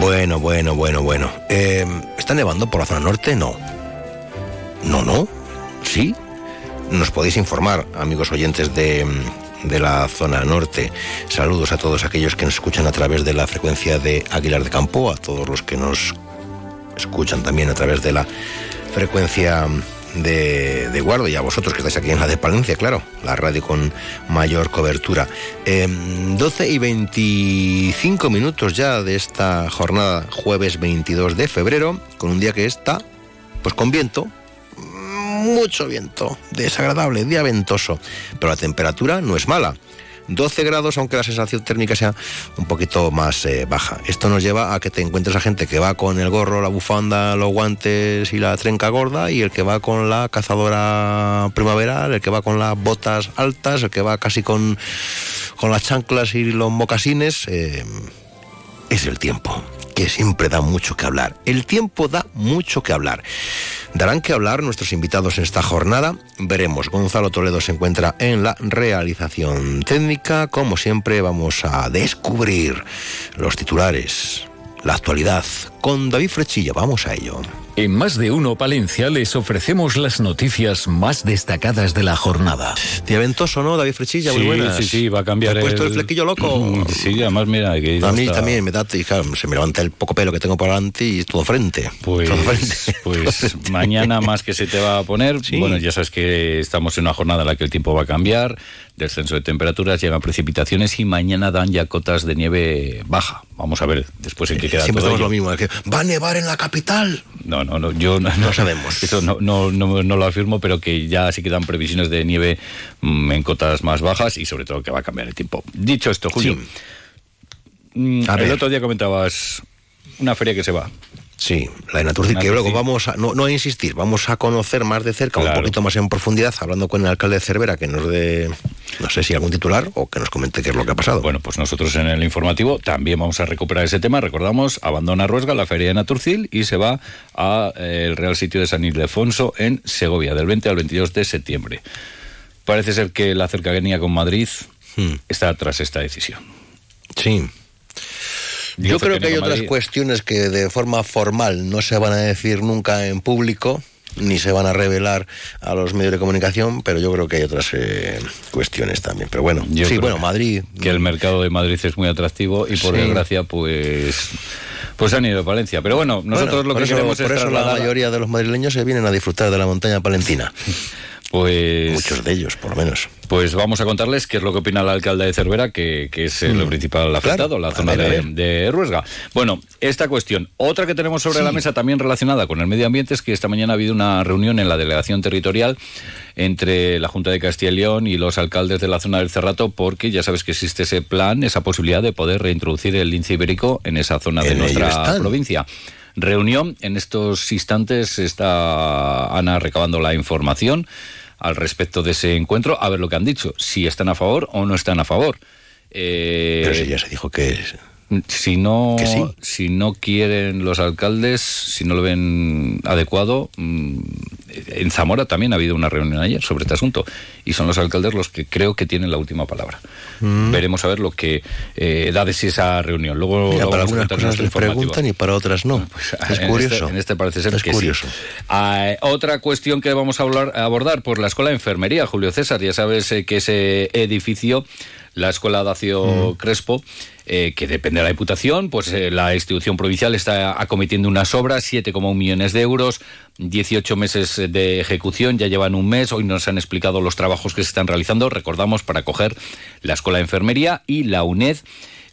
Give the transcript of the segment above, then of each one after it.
Bueno, bueno, bueno, bueno. Eh, ¿Está nevando por la zona norte? No. No, no. ¿Sí? Nos podéis informar, amigos oyentes de, de la zona norte. Saludos a todos aquellos que nos escuchan a través de la frecuencia de Aguilar de Campo, a todos los que nos escuchan también a través de la frecuencia de, de Guardo y a vosotros que estáis aquí en la de Palencia, claro, la radio con mayor cobertura. Eh, 12 y 25 minutos ya de esta jornada, jueves 22 de febrero, con un día que está, pues con viento, mucho viento, desagradable, día ventoso, pero la temperatura no es mala. 12 grados, aunque la sensación térmica sea un poquito más eh, baja. Esto nos lleva a que te encuentres a gente que va con el gorro, la bufanda, los guantes y la trenca gorda, y el que va con la cazadora primaveral, el que va con las botas altas, el que va casi con, con las chanclas y los mocasines. eh, es el tiempo, que siempre da mucho que hablar. El tiempo da mucho que hablar. Darán que hablar nuestros invitados en esta jornada. Veremos. Gonzalo Toledo se encuentra en la realización técnica. Como siempre, vamos a descubrir los titulares, la actualidad. Con David Frechilla, vamos a ello. En Más de Uno Palencia les ofrecemos las noticias más destacadas de la jornada. Día ventoso, ¿no, David Frechilla? Muy Sí, buenas. sí, sí, va a cambiar ¿Te has puesto el el- flequillo loco? Sí, además, mira, que A mí también me da, y claro, se me levanta el poco pelo que tengo por delante y todo frente. Pues, Todo frente. pues mañana más que se te va a poner. Sí. Bueno, ya sabes que estamos en una jornada en la que el tiempo va a cambiar, descenso de temperaturas, llegan precipitaciones y mañana dan ya cotas de nieve baja. Vamos a ver después en qué queda Siempre todo ello. lo mismo, es que va a nevar en la capital. No, no, no, yo no, No sabemos. Eso no, no, no, no lo afirmo, pero que ya sí quedan previsiones de nieve mm, en cotas más bajas y sobre todo que va a cambiar el tiempo. Dicho esto, Julio, mm, el ver. otro día comentabas una feria que se va. Sí, la de Naturcid, que luego vamos a, no, no a insistir, vamos a conocer más de cerca, Claro. un poquito más en profundidad, hablando con el alcalde de Cervera, que nos dé, no sé si algún titular o que nos comente qué es lo que ha pasado. Bueno, pues nosotros en el informativo también vamos a recuperar ese tema. Recordamos, abandona Ruesga la feria de Naturcil y se va al Real Sitio de San Ildefonso en Segovia, del 20 al 22 de septiembre. Parece ser que la cercanía con Madrid Hmm. está tras esta decisión. sí. Yo creo que hay otras cuestiones que de forma formal no se van a decir nunca en público, ni se van a revelar a los medios de comunicación, pero yo creo que hay otras eh, cuestiones también. Pero bueno, Yo sí, bueno, Madrid. Que el mercado de Madrid es muy atractivo y por Sí. desgracia, pues, pues han ido a Valencia. Pero bueno, nosotros Bueno, lo por que eso, queremos por es eso la mayoría de los madrileños se vienen a disfrutar de la montaña palentina. Pues, Muchos de ellos, por lo menos. Pues vamos a contarles qué es lo que opina el alcalde de Cervera, que, que es lo principal afectado, Mm. Claro, la zona ver, de, Ruesga. Bueno, esta cuestión. Otra que tenemos sobre la mesa también relacionada con el medio ambiente es que esta mañana ha habido una reunión en la delegación territorial entre la Junta de Castilla y León y los alcaldes de la zona del Cerrato, porque ya sabes que existe ese plan, esa posibilidad de poder reintroducir el lince ibérico en esa zona de nuestra provincia. Reunión, en estos instantes está Ana recabando la información al respecto de ese encuentro, a ver lo que han dicho, si están a favor o no están a favor. Eh, Pero si ya se dijo que si no, sí. si no quieren los alcaldes, si no lo ven adecuado, mm, en Zamora también ha habido una reunión ayer sobre este asunto y son los alcaldes los que creo que tienen la última palabra. Veremos a ver lo que eh, da de sí esa reunión. Luego Mira, para algunas cosas les preguntan y para otras no. Pues, es en curioso. Este, en este parece ser es que sí. curioso. Ah, otra cuestión que vamos a hablar, a abordar, pues la Escuela de Enfermería, Julio César. Ya sabes eh, que ese edificio, la Escuela Dacio Crespo, eh, que depende de la Diputación, pues eh, la institución provincial está acometiendo unas obras, 7,1 millones de euros, 18 meses de ejecución, ya llevan un mes, hoy nos han explicado los trabajos que se están realizando, recordamos, para coger la Escuela de Enfermería y la UNED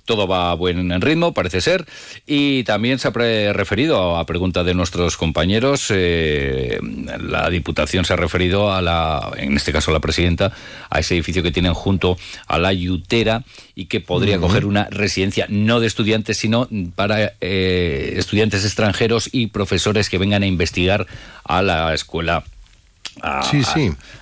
todo va a buen ritmo, parece ser. Y también se ha referido a pregunta de nuestros compañeros, eh, la Diputación se ha referido a la, en este caso la presidenta, a ese edificio que tienen junto a la Yutera y que podría coger una residencia no de estudiantes, sino para eh, estudiantes extranjeros y profesores que vengan a investigar a la escuela a,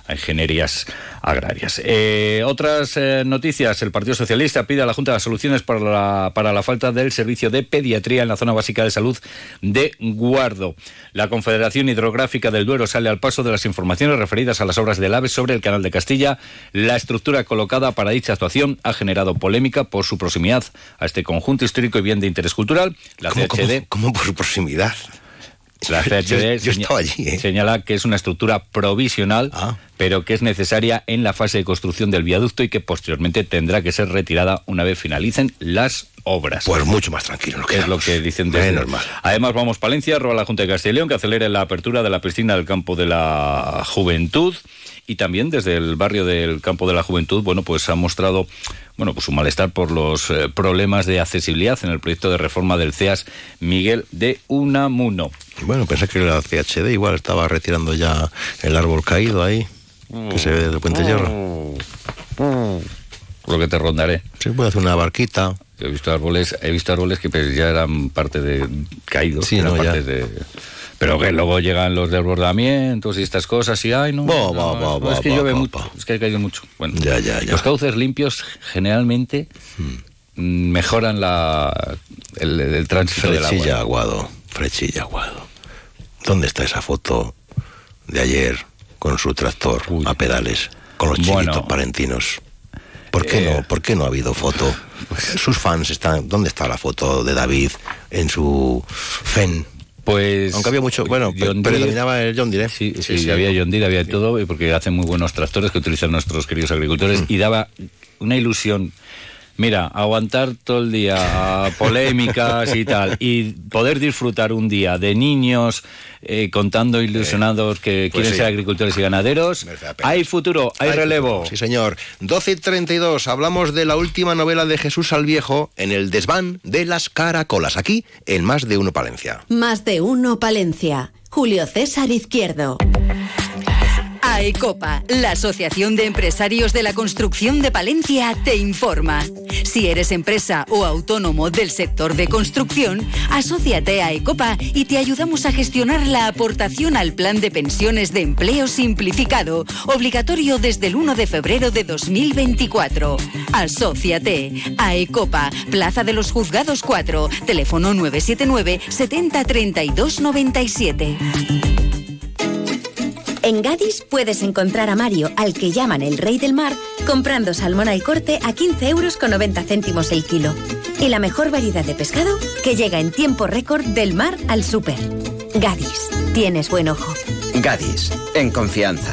ingenierías agrarias. Eh, otras eh, noticias. El Partido Socialista pide a la Junta de soluciones para la, para la falta del servicio de pediatría en la zona básica de salud de Guardo. La Confederación Hidrográfica del Duero sale al paso de las informaciones referidas a las obras del AVE sobre el Canal de Castilla. La estructura colocada para dicha actuación ha generado polémica por su proximidad a este conjunto histórico y bien de interés cultural. La CHD... ¿Cómo por su proximidad? La CHD ¿eh? señala que es una estructura provisional, ah. pero que es necesaria en la fase de construcción del viaducto y que posteriormente tendrá que ser retirada una vez finalicen las obras. Pues mucho más tranquilo. Lo que es lo que dicen de normal. Además vamos Palencia, roba la Junta de Castilla y León que acelere la apertura de la piscina del campo de la juventud y también desde el barrio del campo de la juventud, bueno, pues ha mostrado bueno, pues su malestar por los eh, problemas de accesibilidad en el proyecto de reforma del CEAS Miguel de Unamuno. Bueno, pensé que la CHD igual estaba retirando ya el árbol caído ahí, que se ve del Puente Hierro. Lo que te rondaré. Sí, puede hacer una barquita. He visto árboles, he visto árboles que pues, ya eran parte de caídos, sí, no, parte de pero que luego llegan los desbordamientos y estas cosas y ay no, es que llueve mucho, es que ha caído mucho. Bueno, ya, ya, ya. los cauces limpios generalmente hmm. mejoran la el, el tránsito del agua. aguado, frechilla aguado. ¿Dónde está esa foto de ayer con su tractor a pedales con los chiquitos parentinos? ¿Por qué, no, eh, ¿Por qué no ha habido foto? Pues Sus fans están. ¿Dónde está la foto de David en su FEN? Pues. Aunque había mucho. Bueno, John predominaba el John Deere. ¿eh? Sí, sí, había John Deere, había todo, porque hacen muy buenos tractores que utilizan nuestros queridos agricultores mm. y daba una ilusión Mira, aguantar todo el día polémicas y tal, y poder disfrutar un día de niños eh, contando ilusionados que pues quieren ser agricultores y ganaderos. Hay futuro, hay, relevo. Sí, señor. 12 y 32, hablamos de la última novela de Jesús Salviejo en el desván de las caracolas, aquí en Más de Uno Palencia. Más de Uno Palencia. Julio César Izquierdo. AECOPA, la Asociación de Empresarios de la Construcción de Palencia, te informa. Si eres empresa o autónomo del sector de construcción, asóciate a AECOPA y te ayudamos a gestionar la aportación al Plan de Pensiones de Empleo Simplificado, obligatorio desde el 1 de febrero de 2024. Asociate. AECOPA, Plaza de los Juzgados 4, teléfono 979 70 32 97. En Gadis puedes encontrar a Mario, al que llaman el rey del mar, comprando salmón al corte a 15 euros con 90 céntimos el kilo. Y la mejor variedad de pescado que llega en tiempo récord del mar al súper. Gadis, tienes buen ojo. Gadis, en confianza.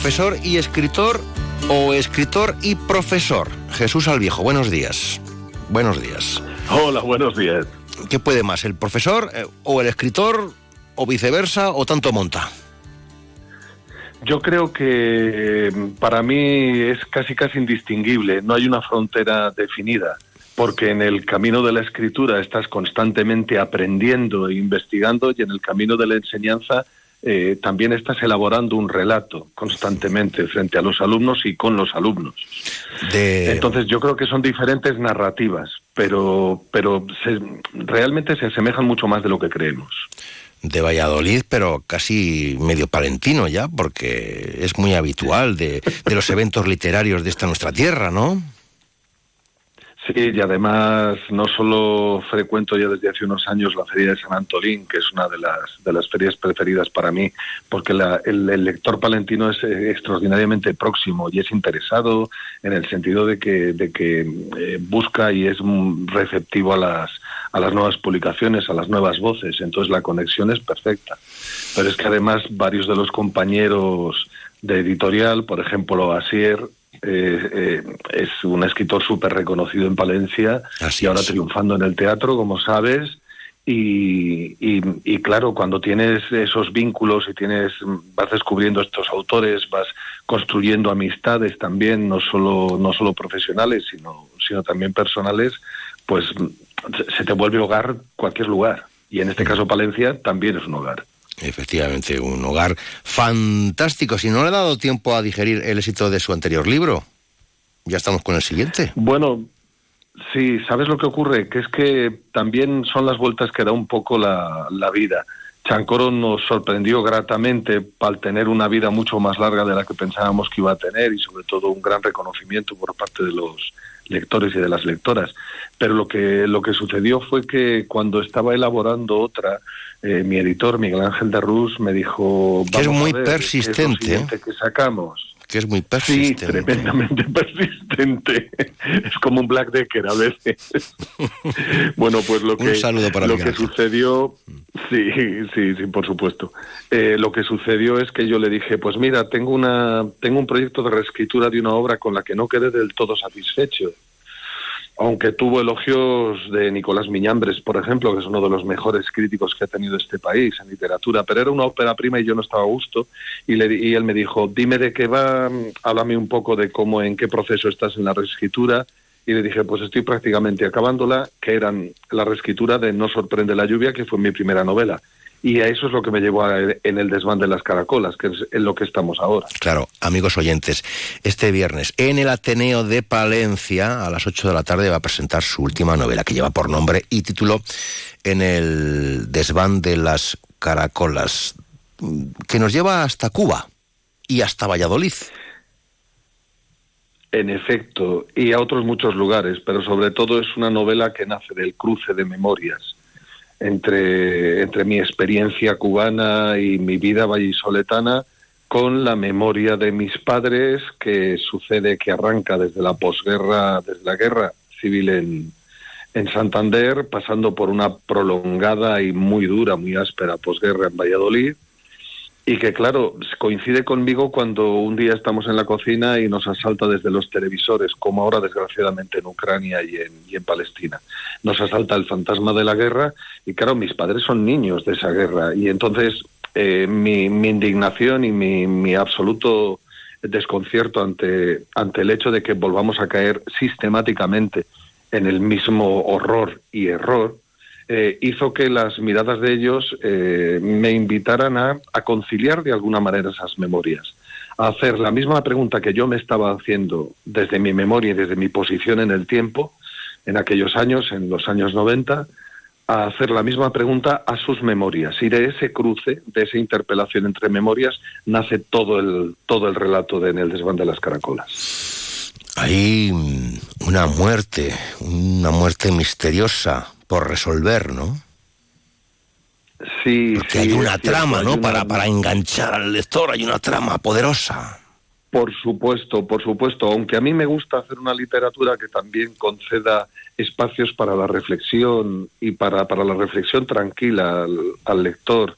Profesor y escritor o escritor y profesor. Jesús Alviejo, buenos días. Buenos días. Hola, buenos días. ¿Qué puede más, el profesor eh, o el escritor o viceversa o tanto monta? Yo creo que mm, para mí es casi casi indistinguible, no hay una frontera definida, porque en el camino de la escritura estás constantemente aprendiendo e investigando y en el camino de la enseñanza eh, también estás elaborando un relato constantemente frente a los alumnos y con los alumnos. Entonces yo creo que son diferentes narrativas, pero, pero realmente se asemejan mucho más de lo que creemos. De Valladolid, pero casi medio palentino ya, porque es muy habitual de, de los eventos literarios de esta nuestra tierra, ¿no? Sí, y además no solo frecuento ya desde hace unos años la Feria de San Antolín, que es una de las, de las ferias preferidas para mí, porque el, lector palentino es eh, extraordinariamente próximo y es interesado en el sentido de que, de que eh, busca y es receptivo a las, a las nuevas publicaciones, a las nuevas voces, entonces la conexión es perfecta. Pero es que además varios de los compañeros de editorial, por ejemplo, Asier, eh, eh, es un escritor súper reconocido en Palencia y ahora triunfando en el teatro, como sabes. Y, y, claro, cuando tienes esos vínculos y tienes vas descubriendo estos autores, vas construyendo amistades también, no solo no solo profesionales, sino sino también personales, pues se te vuelve hogar cualquier lugar. Y en este caso Palencia también es un hogar. Efectivamente, un hogar fantástico. Si no le he dado tiempo a digerir el éxito de su anterior libro, ya estamos con el siguiente. Bueno, sí, ¿sabes lo que ocurre? Que es que también son las vueltas que da un poco la, la vida. Chancoro nos sorprendió gratamente al tener una vida mucho más larga de la que pensábamos que iba a tener y sobre todo un gran reconocimiento por parte de los lectores y de las lectoras. Pero lo que, lo que sucedió fue que cuando estaba elaborando otra, eh, mi editor, Miguel Ángel de Rus, me dijo... Que es muy persistente. que sacamos? Que es muy persistente. Sí, tremendamente persistente. es como un Black Decker a veces. bueno, pues lo que, lo que sucedió... Sí, sí, sí, por supuesto. Eh, lo que sucedió es que yo le dije, pues mira, tengo, una, tengo un proyecto de reescritura de una obra con la que no quedé del todo satisfecho aunque tuvo elogios de Nicolás Miñambres, por ejemplo, que es uno de los mejores críticos que ha tenido este país en literatura, pero era una ópera prima y yo no estaba a gusto, y, le, y él me dijo, dime de qué va, háblame un poco de cómo, en qué proceso estás en la reescritura, y le dije, pues estoy prácticamente acabándola, que eran la reescritura de No sorprende la lluvia, que fue mi primera novela, y a eso es lo que me llevó a, en el desván de las caracolas, que es en lo que estamos ahora. Claro, amigos oyentes, este viernes en el Ateneo de Palencia a las 8 de la tarde va a presentar su última novela que lleva por nombre y título En el desván de las caracolas, que nos lleva hasta Cuba y hasta Valladolid. En efecto, y a otros muchos lugares, pero sobre todo es una novela que nace del cruce de memorias entre, entre mi experiencia cubana y mi vida vallisoletana con la memoria de mis padres, que sucede que arranca desde la posguerra, desde la guerra civil en, en Santander, pasando por una prolongada y muy dura, muy áspera posguerra en Valladolid, y que claro, coincide conmigo cuando un día estamos en la cocina y nos asalta desde los televisores, como ahora desgraciadamente en Ucrania y en, Palestina. Nos asalta el fantasma de la guerra y claro, mis padres son niños de esa guerra y entonces eh, mi, mi, indignación y mi, mi absoluto desconcierto ante, ante el hecho de que volvamos a caer sistemáticamente en el mismo horror y error, eh, hizo que las miradas de ellos eh, me invitaran a, conciliar de alguna manera esas memorias, a hacer la misma pregunta que yo me estaba haciendo desde mi memoria y desde mi posición en el tiempo, en aquellos años, en los años 90, a hacer la misma pregunta a sus memorias. Y de ese cruce, de esa interpelación entre memorias, nace todo el, todo el relato de En el desván de las caracolas. Hay una muerte, una muerte misteriosa, por resolver, ¿no? Sí, Porque hay una trama, ¿no? Para, para enganchar al lector, hay una trama poderosa. Por supuesto, por supuesto, aunque a mí me gusta hacer una literatura que también conceda espacios para la reflexión y para, para la reflexión tranquila al, lector,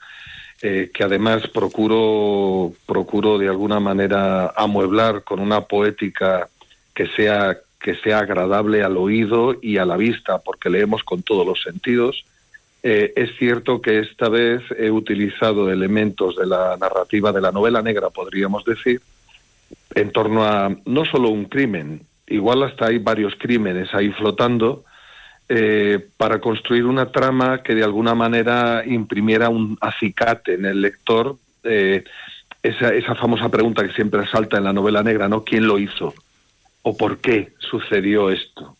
eh, que además procuro, procuro de alguna manera amueblar con una poética que sea que sea agradable al oído y a la vista, porque leemos con todos los sentidos. Eh, es cierto que esta vez he utilizado elementos de la narrativa de la novela negra, podríamos decir, en torno a no solo un crimen, igual hasta hay varios crímenes ahí flotando, eh, para construir una trama que de alguna manera imprimiera un acicate en el lector, eh, esa, esa famosa pregunta que siempre salta en la novela negra, ¿no? ¿Quién lo hizo? O por qué sucedió esto.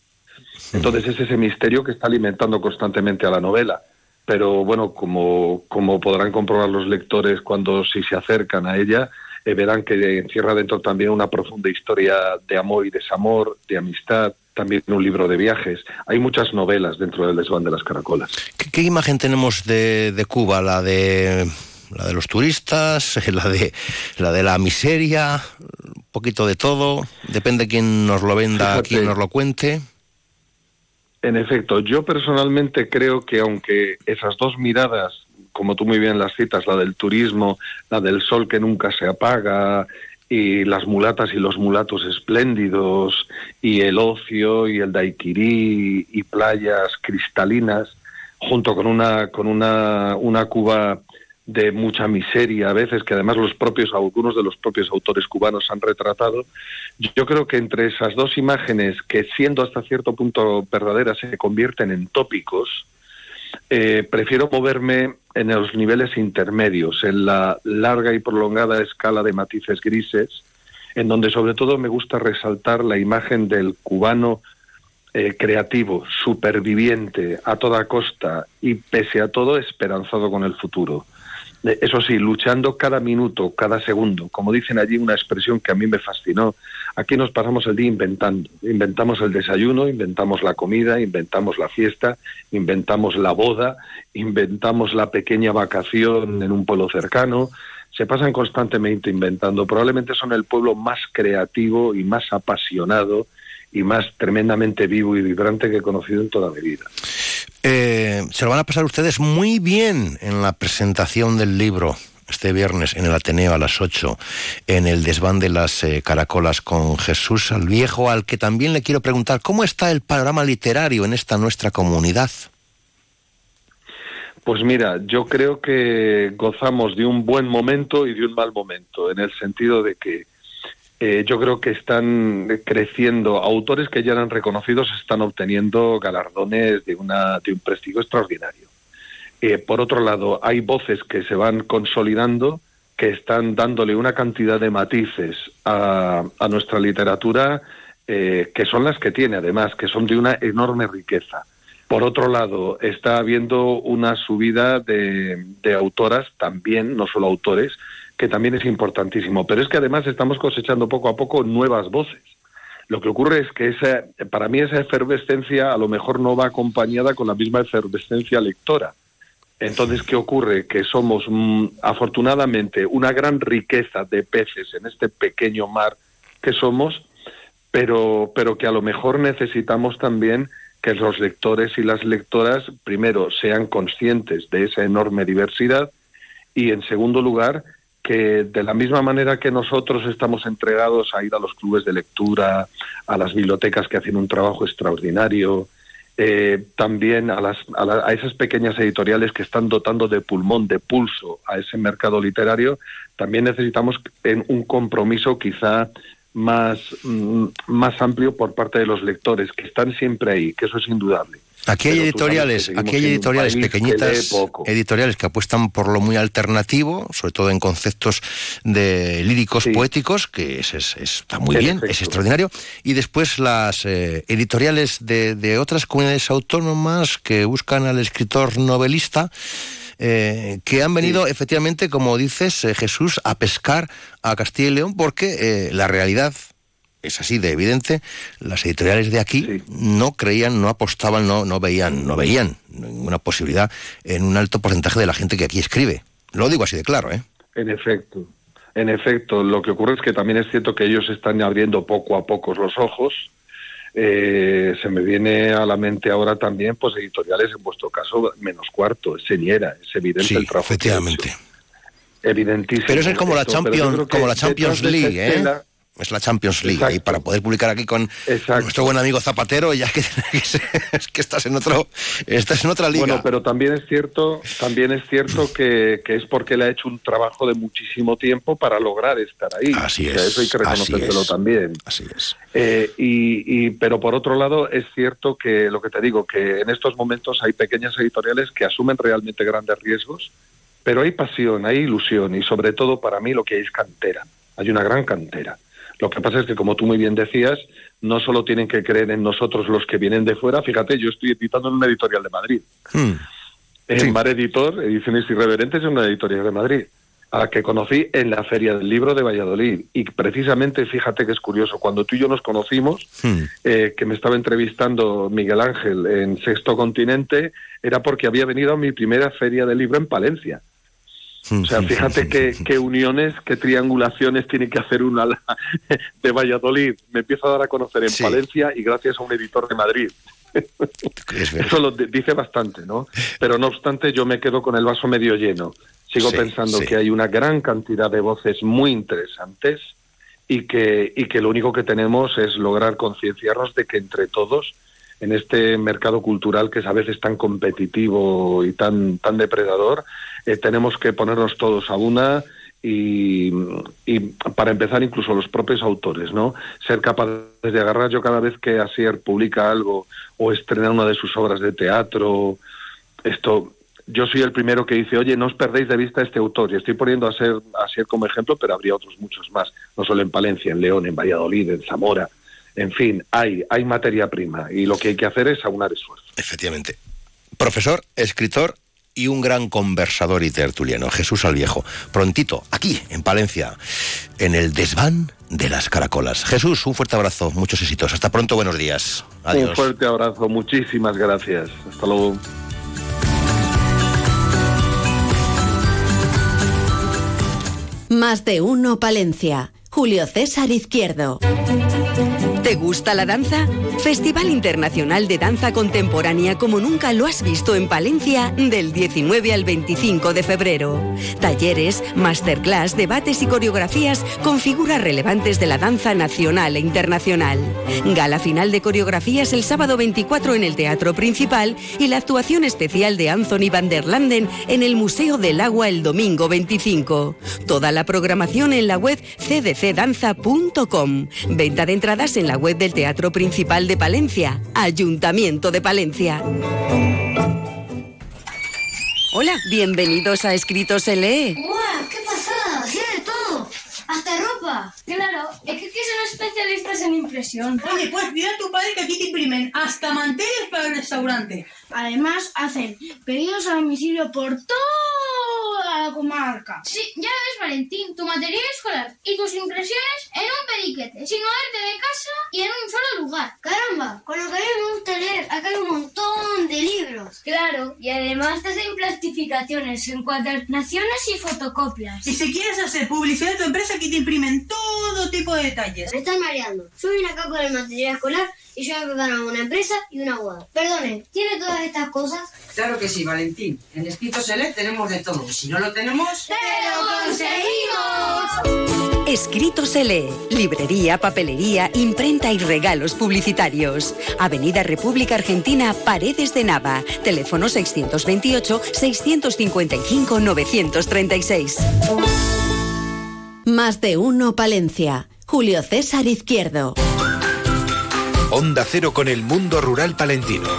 Entonces es ese misterio que está alimentando constantemente a la novela. Pero bueno, como, como podrán comprobar los lectores cuando si se acercan a ella, eh, verán que encierra dentro también una profunda historia de amor y desamor, de amistad, también un libro de viajes. Hay muchas novelas dentro del desván de las caracolas. ¿Qué, imagen tenemos de, de, Cuba? ¿La de la de los turistas? ¿La de la de la miseria? ¿Un poquito de todo? Depende quién nos lo venda, quién nos lo cuente. En efecto, yo personalmente creo que aunque esas dos miradas, como tú muy bien las citas, la del turismo, la del sol que nunca se apaga, y las mulatas y los mulatos espléndidos, y el ocio y el daiquirí y playas cristalinas, junto con una, con una, una Cuba de mucha miseria a veces, que además los propios, algunos de los propios autores cubanos han retratado. Yo creo que entre esas dos imágenes, que siendo hasta cierto punto verdaderas, se convierten en tópicos, eh, prefiero moverme en los niveles intermedios, en la larga y prolongada escala de matices grises, en donde sobre todo me gusta resaltar la imagen del cubano eh, creativo, superviviente a toda costa y pese a todo esperanzado con el futuro eso sí, luchando cada minuto, cada segundo. Como dicen allí, una expresión que a mí me fascinó. Aquí nos pasamos el día inventando. Inventamos el desayuno, inventamos la comida, inventamos la fiesta, inventamos la boda, inventamos la pequeña vacación en un pueblo cercano. Se pasan constantemente inventando. Probablemente son el pueblo más creativo y más apasionado y más tremendamente vivo y vibrante que he conocido en toda mi vida. Eh, se lo van a pasar ustedes muy bien en la presentación del libro este viernes en el Ateneo a las 8 en el desván de las eh, caracolas con Jesús al Viejo, al que también le quiero preguntar cómo está el panorama literario en esta nuestra comunidad. Pues mira, yo creo que gozamos de un buen momento y de un mal momento, en el sentido de que eh, yo creo que están creciendo autores que ya eran reconocidos, están obteniendo galardones de, una, de un prestigio extraordinario. Eh, por otro lado, hay voces que se van consolidando, que están dándole una cantidad de matices a, nuestra literatura eh, que son las que tiene, además, que son de una enorme riqueza. Por otro lado, está habiendo una subida de, de autoras también, no solo autores, que también es importantísimo. Pero es que además estamos cosechando poco a poco nuevas voces. Lo que ocurre es que esa, para mí esa efervescencia a lo mejor no va acompañada con la misma efervescencia lectora. Entonces, ¿qué ocurre? Que somos mm, afortunadamente una gran riqueza de peces en este pequeño mar que somos, pero, pero que a lo mejor necesitamos también que los lectores y las lectoras, primero, sean conscientes de esa enorme diversidad y, en segundo lugar, que de la misma manera que nosotros estamos entregados a ir a los clubes de lectura, a las bibliotecas que hacen un trabajo extraordinario, eh, también a, las, a, esas pequeñas editoriales que están dotando de pulmón, de pulso a ese mercado literario, también necesitamos un compromiso quizá más, mm, más amplio por parte de los lectores, que están siempre ahí, que eso es indudable. Aquí hay editoriales, aquí hay editoriales pequeñitas, editoriales que apuestan por lo muy alternativo, sobre todo en conceptos de líricos poéticos, que es, está muy bien, es extraordinario. Y después las eh, editoriales de, otras comunidades autónomas que buscan al escritor novelista. Eh, que han venido efectivamente, como dices, eh, Jesús, a pescar a Castilla y León, porque la realidad es así de evidente, las editoriales de aquí no creían, no apostaban, no, no veían, no veían ninguna posibilidad en un alto porcentaje de la gente que aquí escribe. Lo digo así de claro, ¿eh? En efecto, en efecto, lo que ocurre es que también es cierto que ellos están abriendo poco a poco los ojos. Eh, se me viene a la mente ahora también, pues editoriales, en vuestro caso, menos cuarto, es señera, es evidente el trabajo. Efectivamente. Evidentísimo. Pero es como la Champions, como la Champions League, ¿eh? Es la Champions League y para poder publicar aquí con nuestro buen amigo Zapatero ya que, que, estás en otro estás en otra liga. Bueno pero también es cierto también es cierto que, es porque le ha hecho un trabajo de muchísimo tiempo para lograr estar ahí. Así es eso hay que reconocérselo también. Así es. Eh, y, y, pero por otro lado es cierto que lo que te digo que en estos momentos hay pequeñas editoriales que asumen realmente grandes riesgos pero hay pasión hay ilusión y sobre todo para mí lo que hay es cantera. Hay una gran cantera lo que pasa es que, como tú muy bien decías, no solo tienen que creer en nosotros los que vienen de fuera. Fíjate, yo estoy editando en una editorial de Madrid. Hmm. En Mar Editor, Ediciones Irreverentes, es una editorial de Madrid. a la que conocí en la Feria del Libro de Valladolid. Y precisamente, fíjate que es curioso, cuando tú y yo nos conocimos, Hmm. eh, que me estaba entrevistando Miguel Ángel en Sexto Continente, era porque había venido a mi primera Feria del Libro en Palencia. O sea, fíjate qué, qué uniones, qué triangulaciones tiene que hacer una de Valladolid. Me empiezo a dar a conocer en Sí. Palencia y gracias a un editor de Madrid. Es. Eso lo di- dice bastante, ¿no? Pero no obstante, yo me quedo con el vaso medio lleno. Sigo Sí, pensando sí. que hay una gran cantidad de voces muy interesantes y que, y que lo único que tenemos es lograr concienciarnos de que entre todos, en este mercado cultural que es a veces tan competitivo y tan, tan depredador, eh, tenemos que ponernos todos a una y, para empezar incluso los propios autores, ¿no? Ser capaces de agarrar yo cada vez que Asier publica algo o estrena una de sus obras de teatro, esto yo soy el primero que dice, oye, no os perdéis de vista este autor. Y estoy poniendo a ser, a ser como ejemplo, pero habría otros muchos más, no solo en Palencia, en León, en Valladolid, en Zamora. En fin, hay, hay materia prima y lo que hay que hacer es aunar esfuerzos. Efectivamente. Profesor, escritor y un gran conversador y tertuliano, Jesús Alviejo. Prontito, aquí, en Palencia, en el desván de las caracolas. Jesús, un fuerte abrazo, muchos éxitos. Hasta pronto, buenos días. Adiós. Un fuerte abrazo, muchísimas gracias. Hasta luego. Más de uno Palencia. Julio César Izquierdo. ¿Te gusta la danza? Festival Internacional de Danza Contemporánea como nunca lo has visto en Palencia del 19 al 25 de febrero. Talleres, masterclass, debates y coreografías con figuras relevantes de la danza nacional e internacional. Gala final de coreografías el sábado 24 en el Teatro Principal y la actuación especial de Anthony van der Landen en el Museo del Agua el domingo 25. Toda la programación en la web cdcdanza.com. Venta de entradas en la web del Teatro Principal de Palencia, Ayuntamiento de Palencia. Hola, bienvenidos a Escritos se lee. ¡Guau! ¡Qué pasada! ¡Sí de todo! ¡Hasta ropa! Claro, es que aquí son especialistas en impresión. Oye, pues dile a tu padre que aquí te imprimen hasta manteles para el restaurante. Además, hacen pedidos a domicilio por toda la comarca. Sí, ya ves, Valentín, tu material escolar y tus impresiones en un periquete, sin moverte de casa y en un solo lugar. ¡Caramba! Con lo que a mí me gusta leer, acá hay un montón de libros. Claro, y además te hacen plastificaciones, encuadernaciones y fotocopias. Y si quieres hacer publicidad de tu empresa, aquí te imprimen todo tipo de detalles. Me están mareando. Yo vine acá con el material escolar y yo me preparo una empresa y una boda. Perdone, ¿tiene todas estas cosas? Claro que sí, Valentín. En Escritos Select tenemos de todo. Si no lo tenemos... ¡Te lo conseguimos! Escrito se lee. Librería, papelería, imprenta y regalos publicitarios. Avenida República Argentina, Paredes de Nava. Teléfono 628-655-936. Más de uno Palencia. Julio César Izquierdo. Onda Cero con el mundo rural palentino.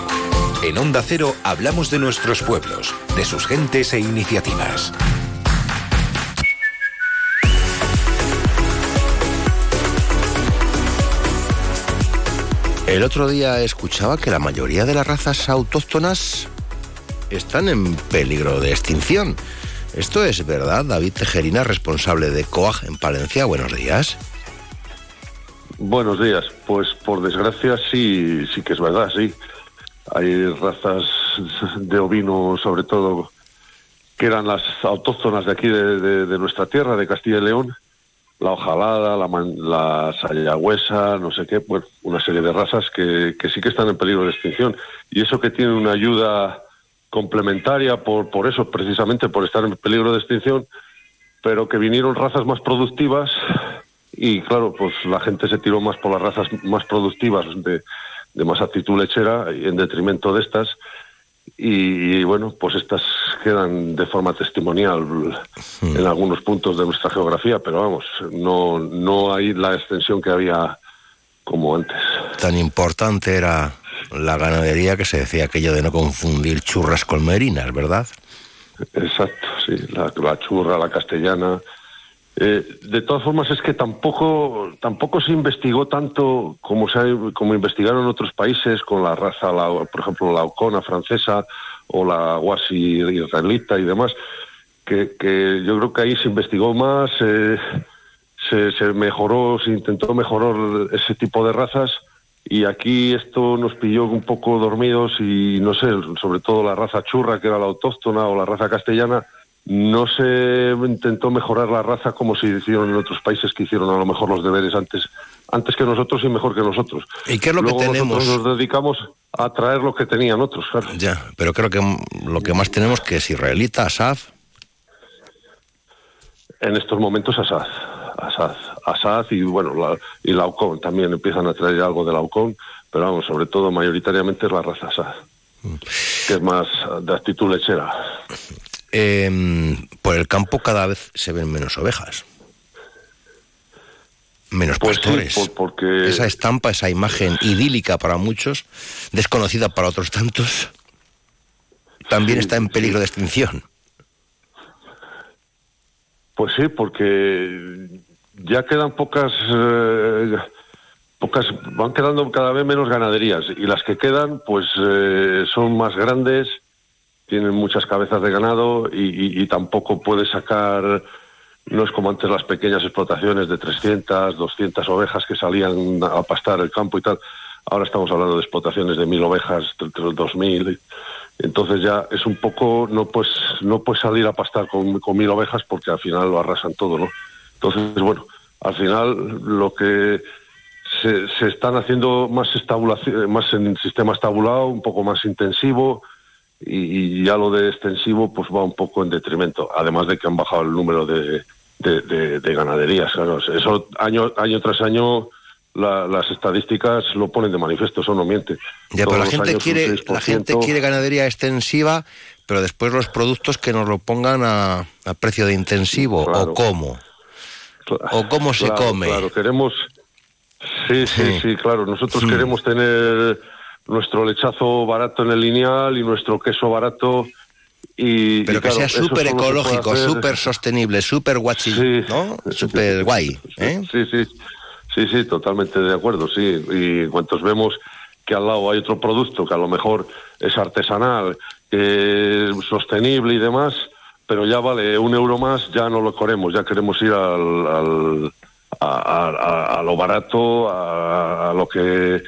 En Onda Cero hablamos de nuestros pueblos, de sus gentes e iniciativas. El otro día escuchaba que la mayoría de las razas autóctonas están en peligro de extinción. Esto es verdad, David Tejerina, responsable de COAG en Palencia. Buenos días. Buenos días. Pues por desgracia sí, sí que es verdad, sí. Hay razas de ovino, sobre todo, que eran las autóctonas de aquí, de, nuestra tierra, de Castilla y León. La hojalada, la, man- la sayagüesa, no sé qué, bueno, una serie de razas que, que sí que están en peligro de extinción. Y eso que tiene una ayuda complementaria por, por eso, precisamente por estar en peligro de extinción, pero que vinieron razas más productivas y claro, pues la gente se tiró más por las razas más productivas de, de más actitud lechera en detrimento de estas y, y, bueno, pues estas quedan de forma testimonial en algunos puntos de nuestra geografía, pero vamos, no, no hay la extensión que había como antes. Tan importante era la ganadería que se decía aquello de no confundir churras con merinas, ¿verdad? Exacto, sí, la, la churra, la castellana. Eh, de todas formas es que tampoco tampoco se investigó tanto como se como investigaron otros países con la raza, la- por ejemplo la ocona francesa o la guasi israelita y demás, que, que yo creo que ahí se investigó más, eh, se, se mejoró, se intentó mejorar ese tipo de razas y aquí esto nos pilló un poco dormidos y no sé, sobre todo la raza churra, que era la autóctona, o la raza castellana, no se intentó mejorar la raza como se hicieron en otros países que hicieron a lo mejor los deberes antes antes que nosotros y mejor que nosotros. ¿Y qué es lo Luego que tenemos? nosotros nos dedicamos a traer lo que tenían otros, claro. Ya, pero creo que lo que más tenemos que es israelita, Asaf. En estos momentos Asad, Asad, Asad y bueno, la, y la Aucón también empiezan a traer algo de la Aucón, pero vamos, sobre todo mayoritariamente es la raza Asad, que es más de actitud lechera. Eh, por el campo cada vez se ven menos ovejas. Menos Pues sí, pastores. por- porque Esa estampa, esa imagen idílica para muchos, desconocida para otros tantos, también está en peligro de extinción. Pues sí, porque ya quedan pocas, eh, pocas, van quedando cada vez menos ganaderías y las que quedan, pues eh, son más grandes, tienen muchas cabezas de ganado y, y- tampoco puede sacar, no es como antes las pequeñas explotaciones de 300, 200 ovejas que salían a pastar el campo y tal. Ahora estamos hablando de explotaciones de mil ovejas, de- de 2000. Entonces ya es un poco, no puedes, no puedes salir a pastar con, con mil ovejas porque al final lo arrasan todo, ¿no? Entonces, bueno, al final lo que se, están haciendo más más en sistema estabulado, un poco más intensivo y, y ya lo de extensivo pues va un poco en detrimento, además de que han bajado el número de, de, de- de ganaderías, claro, eso año, año tras año la- las estadísticas lo ponen de manifiesto, eso no miente. Ya, pero la gente quiere, la 6%. gente quiere ganadería extensiva, pero después los productos que nos lo pongan a, a precio de intensivo Claro. o cómo. O cómo se come. Claro, queremos. Sí, sí, Sí. sí, claro. Nosotros Sí. queremos tener nuestro lechazo barato en el lineal y nuestro queso barato. Y, Pero y que claro, sea súper ecológico, súper sostenible, súper guachi, ¿no? Súper guay, ¿eh? Sí, sí, sí, sí, totalmente de acuerdo, sí. Y en vemos que al lado hay otro producto que a lo mejor es artesanal, que es sostenible y demás, pero ya vale un euro más, ya no lo queremos, ya queremos ir al, al- a, a- a- a lo barato, a, a lo que...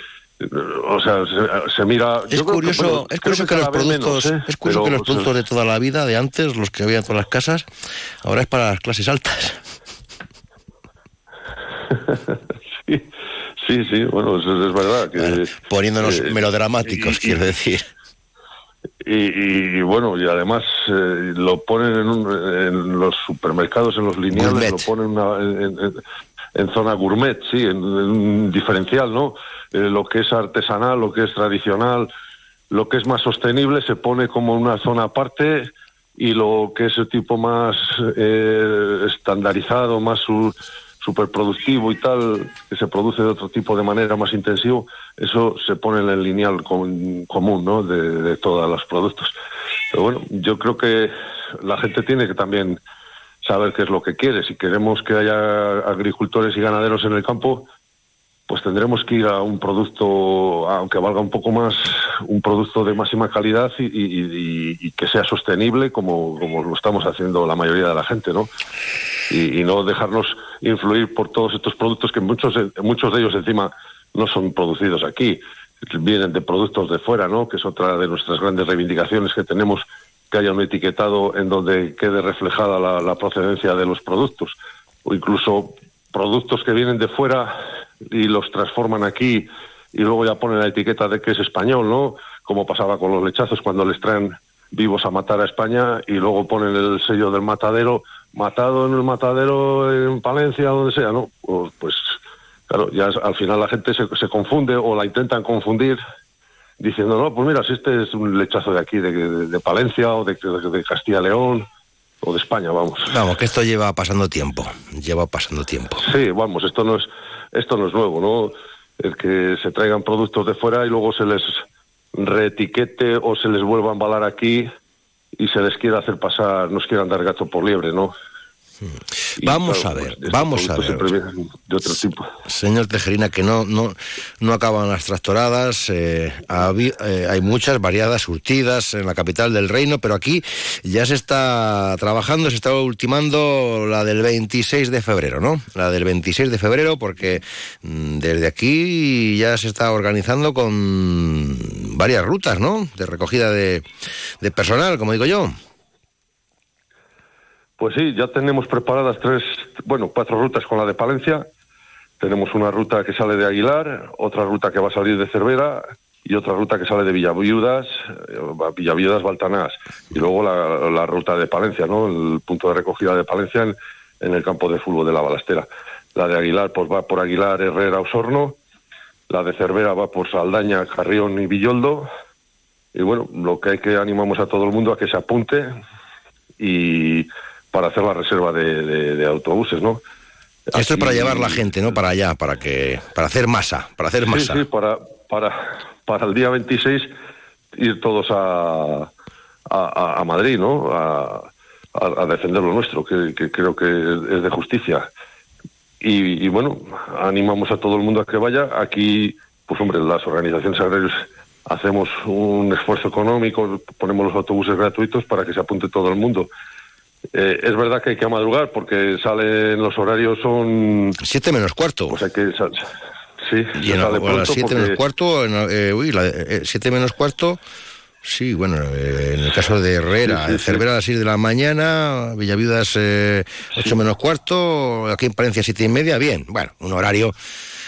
O sea, se, se mira... Es curioso, bueno, es curioso que, los cada vez productos, menos, ¿eh? es curioso Pero, que los o sea, productos de toda la vida, de antes, los que había en todas las casas, ahora es para las clases altas. sí, sí, sí, bueno, eso es verdad. Que, Poniéndonos eh, melodramáticos, y- quiero decir. Y, y, bueno, y además eh, lo ponen en, un- en los supermercados, en los lineales, Gourmet. lo ponen una- en, en- en zona gourmet, sí, en, diferencial, ¿no? Eh, lo que es artesanal, lo que es tradicional, lo que es más sostenible se pone como una zona aparte y lo que es el tipo más eh, estandarizado, más su, superproductivo y tal, que se produce de otro tipo de manera más intensivo, eso se pone en el lineal com- común, ¿no? De, de todos los productos. Pero bueno, yo creo que la gente tiene que también saber qué es lo que quiere. Si queremos que haya agricultores y ganaderos en el campo, pues tendremos que ir a un producto, aunque valga un poco más, un producto de máxima calidad y, y- y- que sea sostenible como, como lo estamos haciendo la mayoría de la gente, ¿no? Y, y no dejarnos influir por todos estos productos que muchos, muchos de ellos encima no son producidos aquí, vienen de productos de fuera, ¿no? Que es otra de nuestras grandes reivindicaciones que tenemos que haya un etiquetado en donde quede reflejada la, procedencia de los productos o incluso productos que vienen de fuera y los transforman aquí y luego ya ponen la etiqueta de que es español, ¿no? Como pasaba con los lechazos cuando les traen vivos a matar a España y luego ponen el sello del matadero, matado en el matadero en Palencia, donde sea, ¿no? Pues, claro, ya al final la gente se, se confunde o la intentan confundir diciendo, no, pues mira, si este es un lechazo de aquí, de, de- de Palencia o de, de- Castilla-León o de España, vamos. Vamos, que esto lleva pasando tiempo, lleva pasando tiempo. Sí, vamos, esto no es esto no es nuevo, ¿no? El que se traigan productos de fuera y luego se les reetiquete o se les vuelva a embalar aquí y se les quiera hacer pasar, nos quieran dar gato por liebre, ¿no? Vamos a ver, pues, vamos a ver. de otro tipo. Señor Tejerina, que no, no, no acaban las tractoradas, eh, eh, hay muchas variadas, surtidas en la capital del reino, pero aquí ya se está trabajando, se está ultimando la del 26 de febrero, ¿no? La del 26 de febrero, porque mm, desde aquí ya se está organizando con varias rutas, ¿no? De recogida de, de personal, como digo yo. Pues sí, ya tenemos preparadas tres, bueno, cuatro rutas con la de Palencia. Tenemos una ruta que sale de Aguilar, otra ruta que va a salir de Cervera y otra ruta que sale de Villaviudas, eh, Villaviudas, Baltanás. Y luego la, ruta de Palencia, ¿no? El punto de recogida de Palencia en, en el campo de fútbol de la Balastera. La de Aguilar, pues va por Aguilar, Herrera, Osorno. La de Cervera va por Saldaña, Carrión y Villoldo. Y bueno, lo que hay que animamos a todo el mundo a que se apunte y para hacer la reserva de, de- de autobuses, ¿no? Esto es para llevar la gente, ¿no? Para allá, para que, para hacer masa, para hacer masa. Sí, sí, para, para, para el día 26 ir todos a, a, a- Madrid, ¿no? A, a- a defender lo nuestro, que, que creo que es de justicia. Y, y bueno, animamos a todo el mundo a que vaya. Aquí, pues hombre, las organizaciones agrarias hacemos un esfuerzo económico, ponemos los autobuses gratuitos para que se apunte todo el mundo. Eh, es verdad que hay que madrugar porque salen los horarios son... Siete menos cuarto. Pues hay que... Sí, Y en, sale o a las pronto 7 porque- menos cuarto, en, eh, uy, la, eh, siete menos cuarto, sí, bueno, eh, en el caso de Herrera, Sí, sí, Cervera a las 6 de la mañana, Villaviudas eh, 8 menos cuarto, aquí en Palencia siete y media, bien, bueno, un horario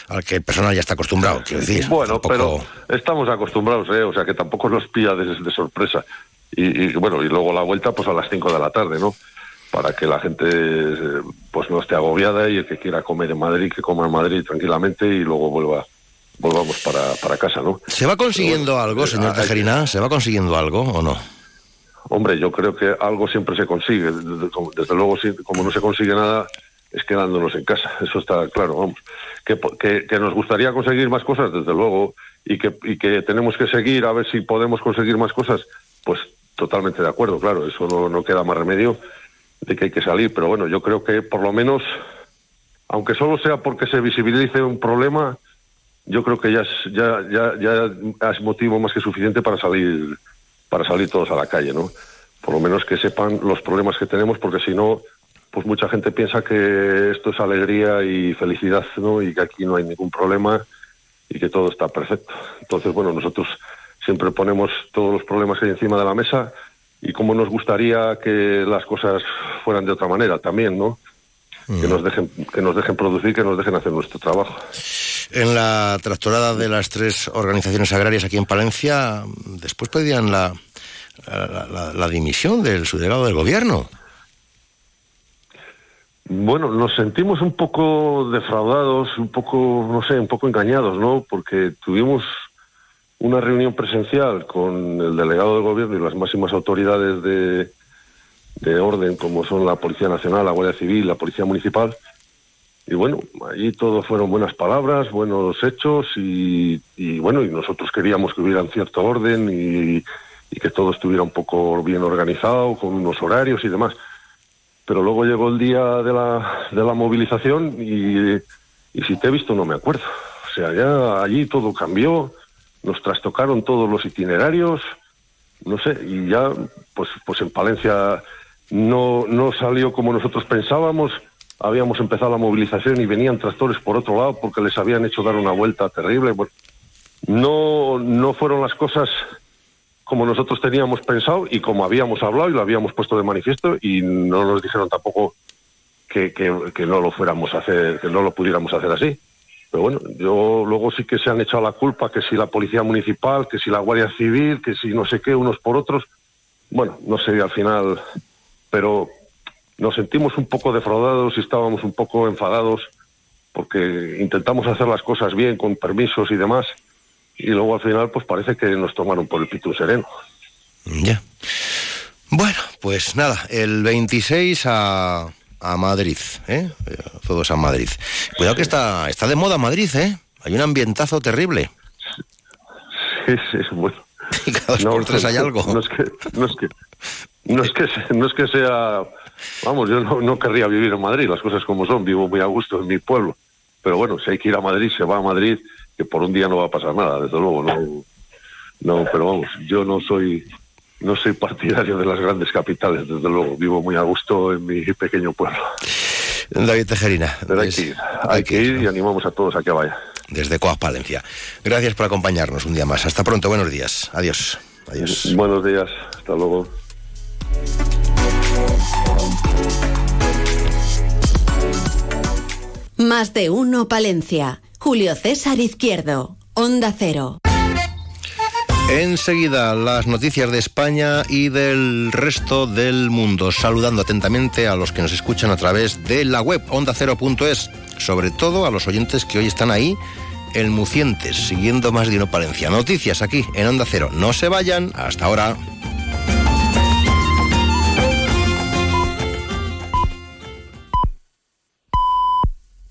al que el personal ya está acostumbrado, quiero decir. Bueno, tampoco- pero estamos acostumbrados, ¿eh? O sea, que tampoco nos pilla de, de sorpresa. Y, y, bueno, y luego la vuelta, pues a las 5 de la tarde, ¿no? Para que la gente, eh, pues no esté agobiada y el que quiera comer en Madrid, que coma en Madrid tranquilamente y luego vuelva, volvamos para, para casa, ¿no? ¿Se va consiguiendo algo, señor hay- Tejerina? ¿Se va consiguiendo algo o no? Hombre, yo creo que algo siempre se consigue. Desde, luego, como no se consigue nada, es quedándonos en casa. Eso está claro, vamos. Que, que, que nos gustaría conseguir más cosas, desde luego, y que, y que tenemos que seguir a ver si podemos conseguir más cosas, pues totalmente de acuerdo, claro. Eso no, no queda más remedio de que hay que salir. Pero bueno, yo creo que por lo menos, aunque solo sea porque se visibilice un problema, yo creo que ya es, ya, ya, ya es motivo más que suficiente para salir para salir todos a la calle, ¿no? Por lo menos que sepan los problemas que tenemos, porque si no, pues mucha gente piensa que esto es alegría y felicidad, ¿no? Y que aquí no hay ningún problema y que todo está perfecto. Entonces, bueno, nosotros siempre ponemos todos los problemas hay encima de la mesa y cómo nos gustaría que las cosas fueran de otra manera también, ¿no? Que nos dejen que nos dejen producir, que nos dejen hacer nuestro trabajo. En la tractorada de las tres organizaciones agrarias aquí en Palencia, después pedían la, la, la- la dimisión del subdelegado del gobierno. Bueno, nos sentimos un poco defraudados, un poco, no sé, un poco engañados, ¿no? Porque tuvimos una reunión presencial con el delegado del gobierno y las máximas autoridades de, de orden, como son la Policía Nacional, la Guardia Civil, la Policía Municipal. Y bueno, allí todo fueron buenas palabras, buenos hechos y, y bueno, y nosotros queríamos que hubiera cierto orden y, que todo estuviera un poco bien organizado, con unos horarios y demás pero luego llegó el día de la, de la movilización y si te he visto no me acuerdo. O sea, ya allí todo cambió, nos trastocaron todos los itinerarios, no sé, y ya pues, pues en Palencia no, no salió como nosotros pensábamos, habíamos empezado la movilización y venían tractores por otro lado porque les habían hecho dar una vuelta terrible. Bueno, no, no fueron las cosas como nosotros teníamos pensado y como habíamos hablado y lo habíamos puesto de manifiesto y no nos dijeron tampoco que, que- que no lo fuéramos a hacer, que no lo pudiéramos hacer así. Pero bueno, yo luego sí que se han echado la culpa, que si la policía municipal, que si la Guardia Civil, que si no sé qué, unos por otros. Bueno, no sé al final, pero nos sentimos un poco defraudados y estábamos un poco enfadados porque intentamos hacer las cosas bien, con permisos y demás, y luego al final pues parece que nos tomaron por el pitu sereno. Ya. Bueno, pues nada, el 26 a, a Madrid, ¿eh? Todos a Madrid. Cuidado que está, está de moda Madrid, ¿eh? Hay un ambientazo terrible. Sí, sí, bueno. Y cada dos por tres hay algo. No es que, no es que, no es que, no es que sea Vamos, yo no, no querría vivir en Madrid, las cosas como son, vivo muy a gusto en mi pueblo. Pero bueno, si hay que ir a Madrid, se va a Madrid, que por un día no va a pasar nada, desde luego, no. No, pero vamos, yo no soy no soy partidario de las grandes capitales, desde luego, vivo muy a gusto en mi pequeño pueblo. David Tejerina. Pero hay que ir, hay que ir y animamos a todos a que vaya. Desde Coas, Palencia. Gracias por acompañarnos un día más. Hasta pronto, buenos días. Adiós. Adiós. Buenos días, hasta luego. Más de uno Palencia. Julio César Izquierdo. Onda Cero. Enseguida las noticias de España y del resto del mundo, saludando atentamente a los que nos escuchan a través de la web ondacero.es, sobre todo a los oyentes que hoy están ahí en Mucientes, siguiendo más de uno Palencia. Noticias aquí en Onda Cero. No se vayan, hasta ahora.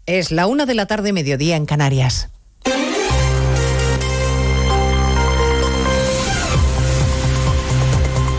Es la una de la tarde, mediodía en Canarias.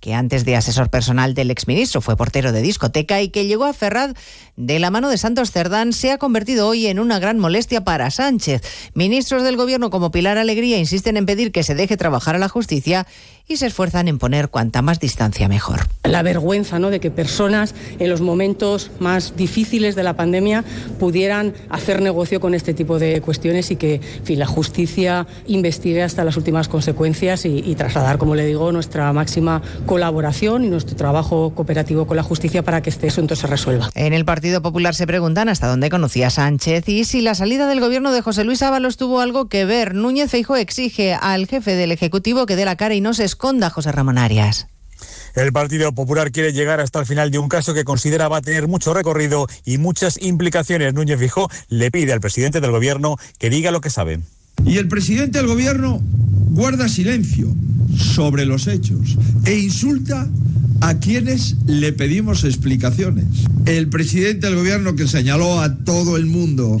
que antes de asesor personal del exministro fue portero de discoteca y que llegó a Ferraz de la mano de Santos Cerdán, se ha convertido hoy en una gran molestia para Sánchez. Ministros del gobierno como Pilar Alegría insisten en pedir que se deje trabajar a la justicia y se esfuerzan en poner cuanta más distancia mejor. La vergüenza ¿no? de que personas en los momentos más difíciles de la pandemia pudieran hacer negocio con este tipo de cuestiones y que en fin, la justicia investigue hasta las últimas consecuencias y, y trasladar, como le digo, nuestra máxima colaboración y nuestro trabajo cooperativo con la justicia para que este asunto se resuelva. En el Partido Popular se preguntan hasta dónde conocía Sánchez y si la salida del gobierno de José Luis Ábalos tuvo algo que ver. Núñez Feijóo exige al jefe del Ejecutivo que dé la cara y no se esconda, José Ramón Arias. El Partido Popular quiere llegar hasta el final de un caso que considera va a tener mucho recorrido y muchas implicaciones. Núñez Fijó le pide al presidente del gobierno que diga lo que sabe. Y el presidente del gobierno guarda silencio sobre los hechos e insulta a quienes le pedimos explicaciones. El presidente del gobierno que señaló a todo el mundo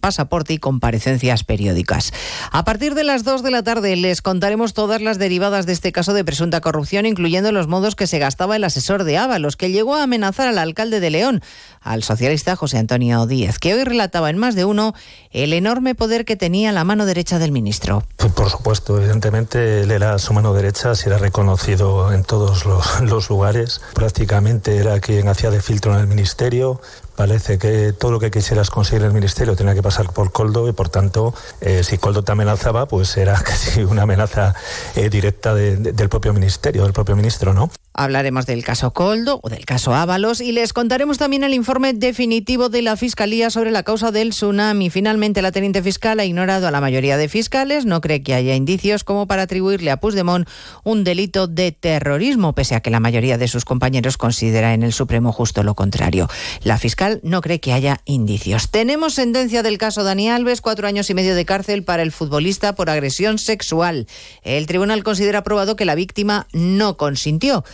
pasaporte y comparecencias periódicas. A partir de las 2 de la tarde les contaremos todas las derivadas de este caso de presunta corrupción, incluyendo los modos que se gastaba el asesor de Ábalos, que llegó a amenazar al alcalde de León, al socialista José Antonio Díez, que hoy relataba en más de uno el enorme poder que tenía la mano derecha del ministro. Por supuesto, evidentemente él era su mano derecha, se era reconocido en todos los, los lugares, prácticamente era quien hacía de filtro en el ministerio, parece que todo lo que quisieras conseguir en el ministerio tenía que pasar por Coldo y por tanto eh, si Coldo te amenazaba pues era casi una amenaza eh, directa de, de, del propio ministerio, del propio ministro, ¿no? Hablaremos del caso Coldo o del caso Ábalos y les contaremos también el informe definitivo de la Fiscalía sobre la causa del tsunami. Finalmente, la teniente fiscal ha ignorado a la mayoría de fiscales, no cree que haya indicios como para atribuirle a Puigdemont un delito de terrorismo, pese a que la mayoría de sus compañeros considera en el Supremo justo lo contrario. La fiscal no cree que haya indicios. Tenemos sentencia del caso Dani Alves, cuatro años y medio de cárcel para el futbolista por agresión sexual. El tribunal considera probado que la víctima no consintió.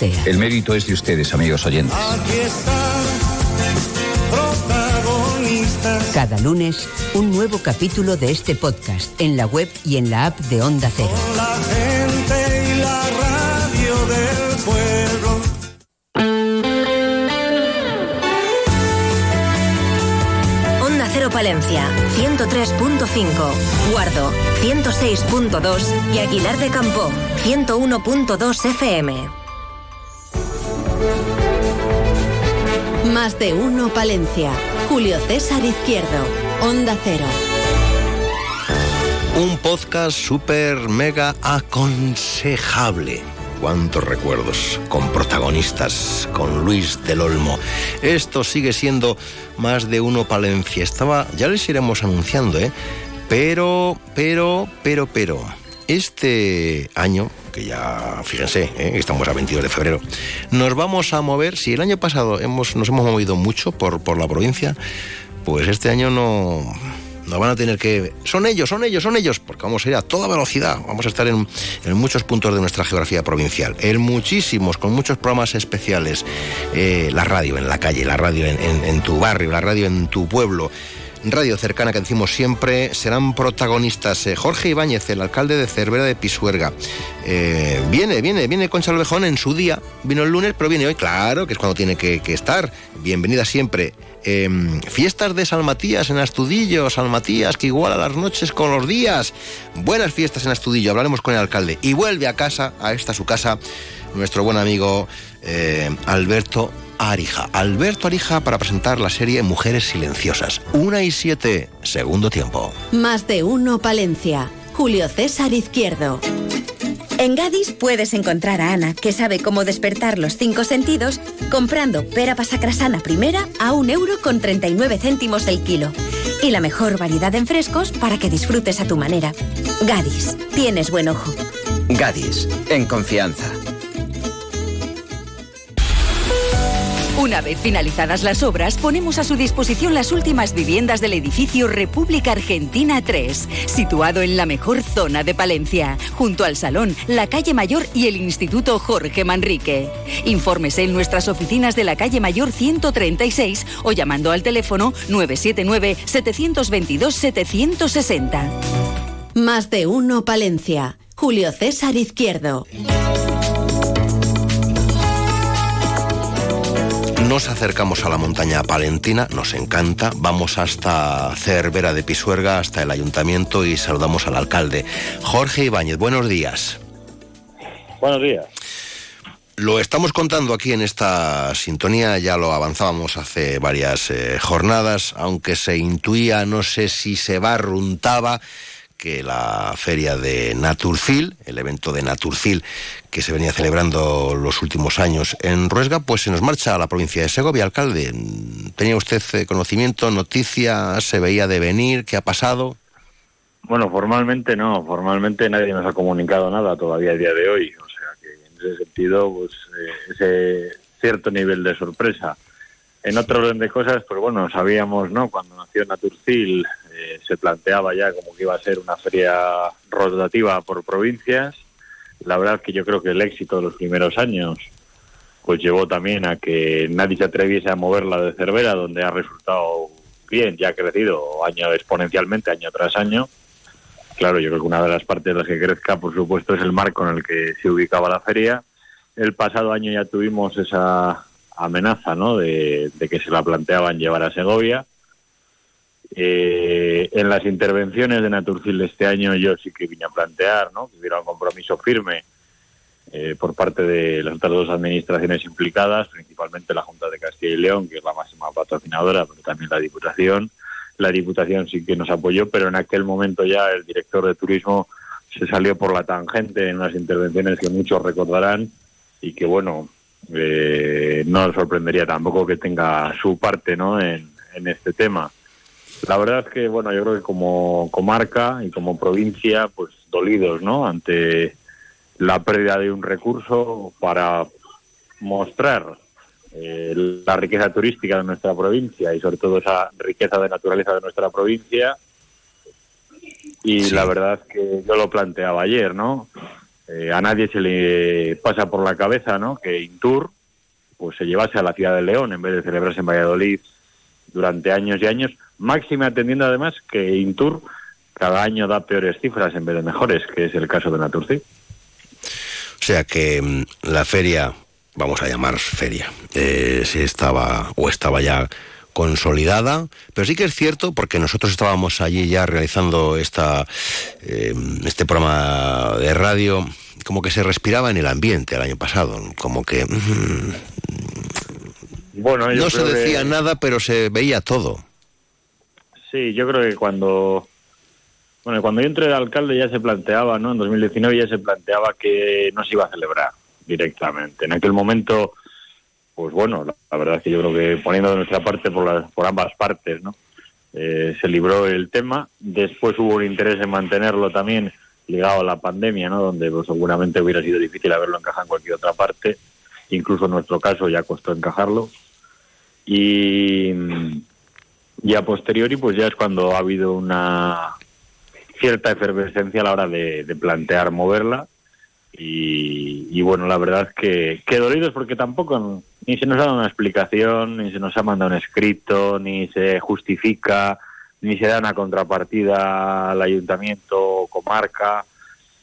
El mérito es de ustedes, amigos oyentes. Cada lunes, un nuevo capítulo de este podcast en la web y en la app de Onda Cero. la gente y la radio del pueblo. Onda Cero Palencia, 103.5. Guardo, 106.2. Y Aguilar de Campo, 101.2 FM. Más de uno Palencia. Julio César Izquierdo. Onda Cero. Un podcast súper mega aconsejable. Cuántos recuerdos, con protagonistas, con Luis del Olmo. Esto sigue siendo más de uno Palencia. Estaba, ya les iremos anunciando, ¿eh? Pero, pero, pero, pero. Este año, que ya, fíjense, ¿eh? estamos a 22 de febrero, nos vamos a mover, si el año pasado hemos, nos hemos movido mucho por, por la provincia, pues este año no, no van a tener que... Son ellos, son ellos, son ellos, porque vamos a ir a toda velocidad, vamos a estar en, muchos puntos de nuestra geografía provincial, en muchísimos, con muchos programas especiales, eh, la radio en la calle, la radio en tu barrio, la radio en tu pueblo radio cercana que decimos siempre, serán protagonistas eh, Jorge Ibáñez, el alcalde de Cervera de Pisuerga. Eh, viene, viene, viene Concha Lobejón en su día, vino el lunes, pero viene hoy, claro, que es cuando tiene que, estar. Bienvenida siempre. Em, fiestas de San Matías en Astudillo, San Matías, que iguala las noches con los días. Buenas fiestas en Astudillo, hablaremos con el alcalde. Y vuelve a casa, a esta su casa, nuestro buen amigo eh, Alberto Arija. Alberto Arija para presentar la serie Mujeres Silenciosas. Una y siete, segundo tiempo. Más de uno, Palencia. Julio César Izquierdo. En Gadis puedes encontrar a Ana, que sabe cómo despertar los cinco sentidos, comprando pera pasacrasana primera a un euro con 39 céntimos el kilo. Y la mejor variedad en frescos para que disfrutes a tu manera. Gadis, tienes buen ojo. Gadis, en confianza. Una vez finalizadas las obras, ponemos a su disposición las últimas viviendas del edificio República Argentina 3, situado en la mejor zona de Palencia, junto al Salón, la Calle Mayor y el Instituto Jorge Manrique. Infórmese en nuestras oficinas de la Calle Mayor 136 o llamando al teléfono 979-722-760. Más de uno Palencia. Julio César Izquierdo. Nos acercamos a la montaña palentina, nos encanta, vamos hasta Cervera de Pisuerga, hasta el ayuntamiento y saludamos al alcalde. Jorge Ibáñez, buenos días. Buenos días. Lo estamos contando aquí en esta sintonía, ya lo avanzábamos hace varias eh, jornadas, aunque se intuía, no sé si se barruntaba, que la feria de Naturcil, el evento de Naturcil que se venía celebrando los últimos años en Ruesga, pues se nos marcha a la provincia de Segovia. Alcalde, ¿tenía usted eh, conocimiento, noticia, se veía de venir, qué ha pasado? Bueno, formalmente no, formalmente nadie nos ha comunicado nada todavía a día de hoy ese sentido, pues eh, ese cierto nivel de sorpresa. En otro orden de cosas, pues bueno, sabíamos, ¿no? Cuando nació Naturcil eh, se planteaba ya como que iba a ser una feria rotativa por provincias. La verdad que yo creo que el éxito de los primeros años pues llevó también a que nadie se atreviese a moverla de Cervera, donde ha resultado bien, ya ha crecido año exponencialmente, año tras año claro, yo creo que una de las partes de las que crezca, por supuesto, es el marco en el que se ubicaba la feria. El pasado año ya tuvimos esa amenaza, ¿no?, de, que se la planteaban llevar a Segovia. Eh, en las intervenciones de Naturcil de este año yo sí que vine a plantear, ¿no?, que hubiera un compromiso firme eh, por parte de las otras dos administraciones implicadas, principalmente la Junta de Castilla y León, que es la máxima patrocinadora, pero también la Diputación, la Diputación sí que nos apoyó, pero en aquel momento ya el director de turismo se salió por la tangente en unas intervenciones que muchos recordarán y que, bueno, eh, no sorprendería tampoco que tenga su parte ¿no? en, este tema. La verdad es que, bueno, yo creo que como comarca y como provincia, pues dolidos, ¿no? Ante la pérdida de un recurso para mostrar eh, la riqueza turística de nuestra provincia y sobre todo esa riqueza de naturaleza de nuestra provincia. Y la verdad es que yo lo planteaba ayer, ¿no? Eh, a nadie se le pasa por la cabeza, ¿no? Que Intur pues se llevase a la ciudad de León en vez de celebrarse en Valladolid durante años y años, máxima atendiendo además que Intur cada año da peores cifras en vez de mejores, que es el caso de Naturci. O sea que mm, la feria vamos a llamar feria, eh, si estaba o estaba ya consolidada, pero sí que es cierto porque nosotros estábamos allí ya realizando esta eh, este programa de radio, como que se respiraba en el ambiente el año pasado, como que mm, bueno, no se decía nada, pero se veía todo. Sí, yo creo que cuando bueno, cuando yo entré de alcalde ya se planteaba, ¿no? En 2019 ya se planteaba que no se iba a celebrar directamente. En aquel momento, pues bueno, la, verdad es que yo creo que poniendo de nuestra parte por, por ambas partes, ¿no? Eh, se libró el tema. Después hubo un interés en mantenerlo también ligado a la pandemia, ¿no? Donde pues, seguramente hubiera sido difícil haberlo encajado en cualquier otra parte. Incluso en nuestro caso ya costó encajarlo. Y, y a posteriori, pues ya es cuando ha habido una cierta efervescencia a la hora de plantear moverla y, bueno, la verdad que, que dolidos porque tampoco ni se nos ha dado una explicación, ni se nos ha mandado un escrito, ni se justifica, ni se da una contrapartida al ayuntamiento o comarca.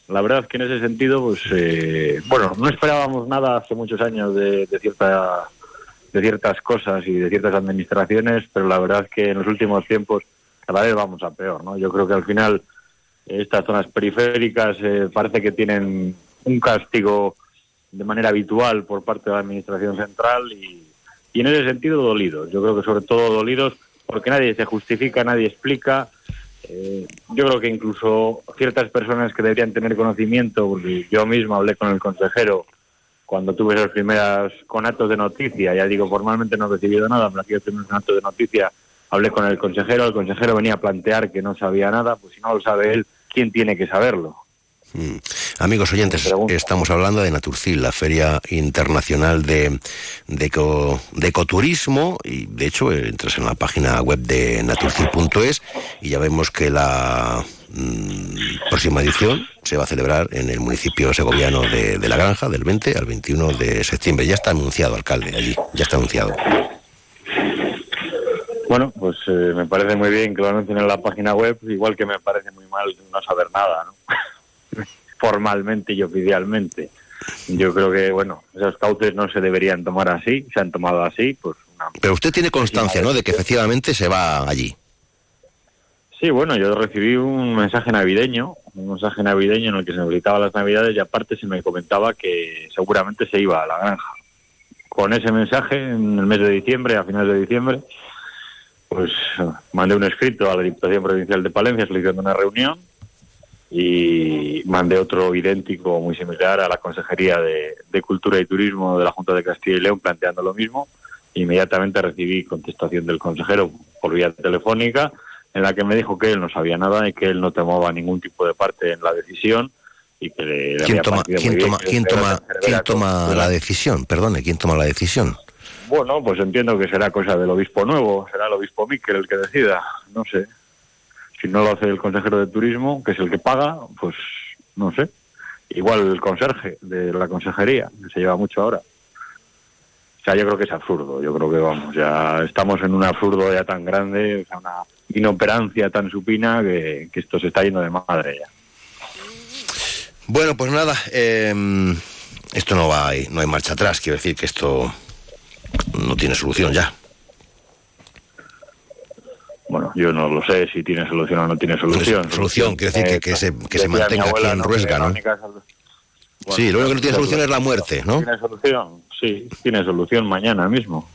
La verdad que en ese sentido, pues eh, bueno, no esperábamos nada hace muchos años de, cierta, de ciertas cosas y de ciertas administraciones, pero la verdad es que en los últimos tiempos cada vez vamos a peor, ¿no? Yo creo que al final estas zonas periféricas eh, parece que tienen un castigo de manera habitual por parte de la Administración Central y, en ese sentido dolidos. Yo creo que sobre todo dolidos porque nadie se justifica, nadie explica. Eh, yo creo que incluso ciertas personas que deberían tener conocimiento, porque yo mismo hablé con el consejero cuando tuve los primeros conatos de noticia, ya digo, formalmente no he recibido nada, pero aquí primeros conatos de noticia hablé con el consejero, el consejero venía a plantear que no sabía nada, pues si no lo sabe él, ¿quién tiene que saberlo? Mm. Amigos oyentes, estamos hablando de Naturcil, la Feria Internacional de, de, Ecoturismo, y de hecho entras en la página web de naturcil.es y ya vemos que la próxima edición se va a celebrar en el municipio segoviano de, La Granja, del 20 al 21 de septiembre. Ya está anunciado, alcalde, allí, ya está anunciado. Bueno, pues eh, me parece muy bien que lo anuncien en la página web, igual que me parece muy mal no saber nada, ¿no? formalmente y oficialmente. Yo creo que, bueno, esos cauces no se deberían tomar así, se han tomado así, pues... Pero usted tiene constancia, ¿no?, de que efectivamente se va allí. Sí, bueno, yo recibí un mensaje navideño un mensaje navideño en el que se me felicitaba las navidades y aparte se me comentaba que seguramente se iba a la granja. Con ese mensaje, en el mes de diciembre, a finales de diciembre, pues mandé un escrito a la Diputación Provincial de Palencia solicitando una reunión y mandé otro idéntico, muy similar, a la Consejería de Cultura y Turismo de la Junta de Castilla y León planteando lo mismo. Inmediatamente recibí contestación del consejero por vía telefónica en la que me dijo que él no sabía nada y que él no tomaba ningún tipo de parte en la decisión y que le, ¿Quién había toma, quién muy bien toma, quién toma, quién toma la decisión? Perdone, ¿quién toma la decisión? Bueno, pues entiendo que será cosa del obispo nuevo, será el obispo Miquel el que decida, no sé. Si no lo hace el consejero de turismo, que es el que paga, pues no sé. Igual el conserje de la consejería, que se lleva mucho ahora. O sea, yo creo que es absurdo, yo creo que vamos, ya estamos en un absurdo ya tan grande, o sea, una inoperancia tan supina que, que esto se está yendo de madre ya. Bueno, pues nada, eh, esto no va, no hay marcha atrás, quiero decir que esto no tiene solución ya. Bueno, yo no lo sé si tiene solución o no tiene solución. Solución, quiero decir que, que se, que se mantenga aquí en ¿no? Ruesga, Sí, lo único que no tiene solución es la muerte, ¿no? ¿Tiene solución? Sí, tiene solución mañana mismo.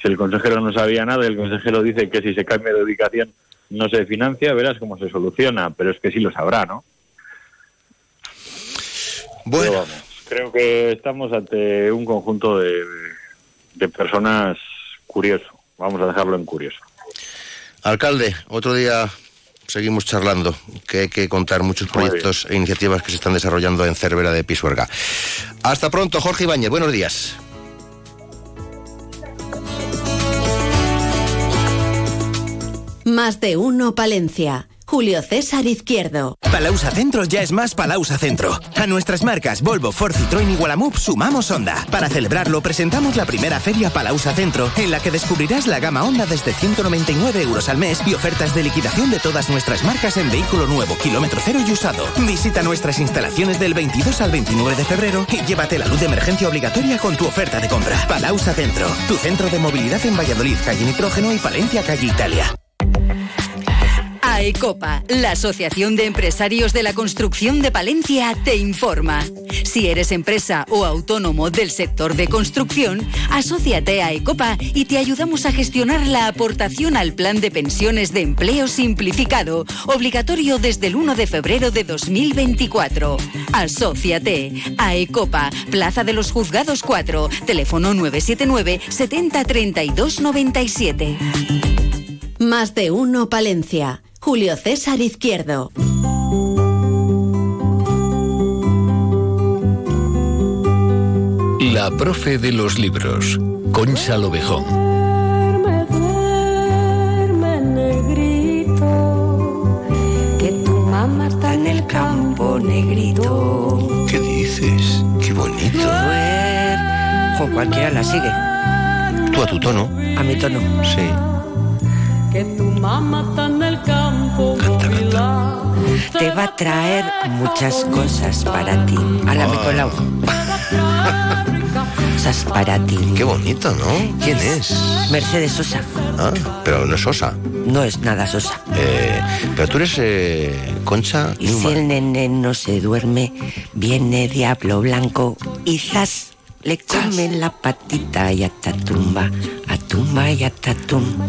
Si el consejero no sabía nada, el consejero dice que si se cambia de ubicación no se financia, verás cómo se soluciona, pero es que sí lo sabrá, ¿no? Bueno. Pero vamos, creo que estamos ante un conjunto de, de personas curioso. Vamos a dejarlo en curioso. Alcalde, otro día seguimos charlando, que hay que contar muchos proyectos e iniciativas que se están desarrollando en Cervera de Pisuerga. Hasta pronto, Jorge Ibáñez, buenos días. Más de uno Palencia. Julio César Izquierdo. Palausa Centro ya es más Palausa Centro. A nuestras marcas Volvo, Ford, Citroën y Gualamup sumamos Honda. Para celebrarlo presentamos la primera feria Palausa Centro, en la que descubrirás la gama Honda desde 199 euros al mes y ofertas de liquidación de todas nuestras marcas en vehículo nuevo, kilómetro cero y usado. Visita nuestras instalaciones del 22 al 29 de febrero y llévate la luz de emergencia obligatoria con tu oferta de compra. Palausa Centro, tu centro de movilidad en Valladolid, calle Nitrógeno y Palencia, calle Italia. AECOPA, la Asociación de Empresarios de la Construcción de Palencia, te informa. Si eres empresa o autónomo del sector de construcción, asóciate a AECOPA y te ayudamos a gestionar la aportación al Plan de Pensiones de Empleo Simplificado, obligatorio desde el 1 de febrero de 2024. Asóciate. AECOPA, Plaza de los Juzgados 4, teléfono 979 70 32 97. Más de uno Palencia. Julio César Izquierdo. La profe de los libros, Concha Lobejón. duerme, negrito, que tu mamá está en el campo, negrito. ¿Qué dices? Qué bonito. Jo, cualquiera la sigue. Tú a tu tono. A mi tono. Sí. Que tu mamá está en el campo, movila. Te va a traer muchas cosas para ti. A la me colao. Cosas para ti. Qué bonito, ¿no? ¿Quién es? Mercedes Sosa. Ah, pero no es Sosa. No es nada Sosa. Eh, pero tú eres eh, Concha Y si el nene no se duerme, viene Diablo Blanco y zas, le come la patita y hasta tumba, a tumba y hasta tumba.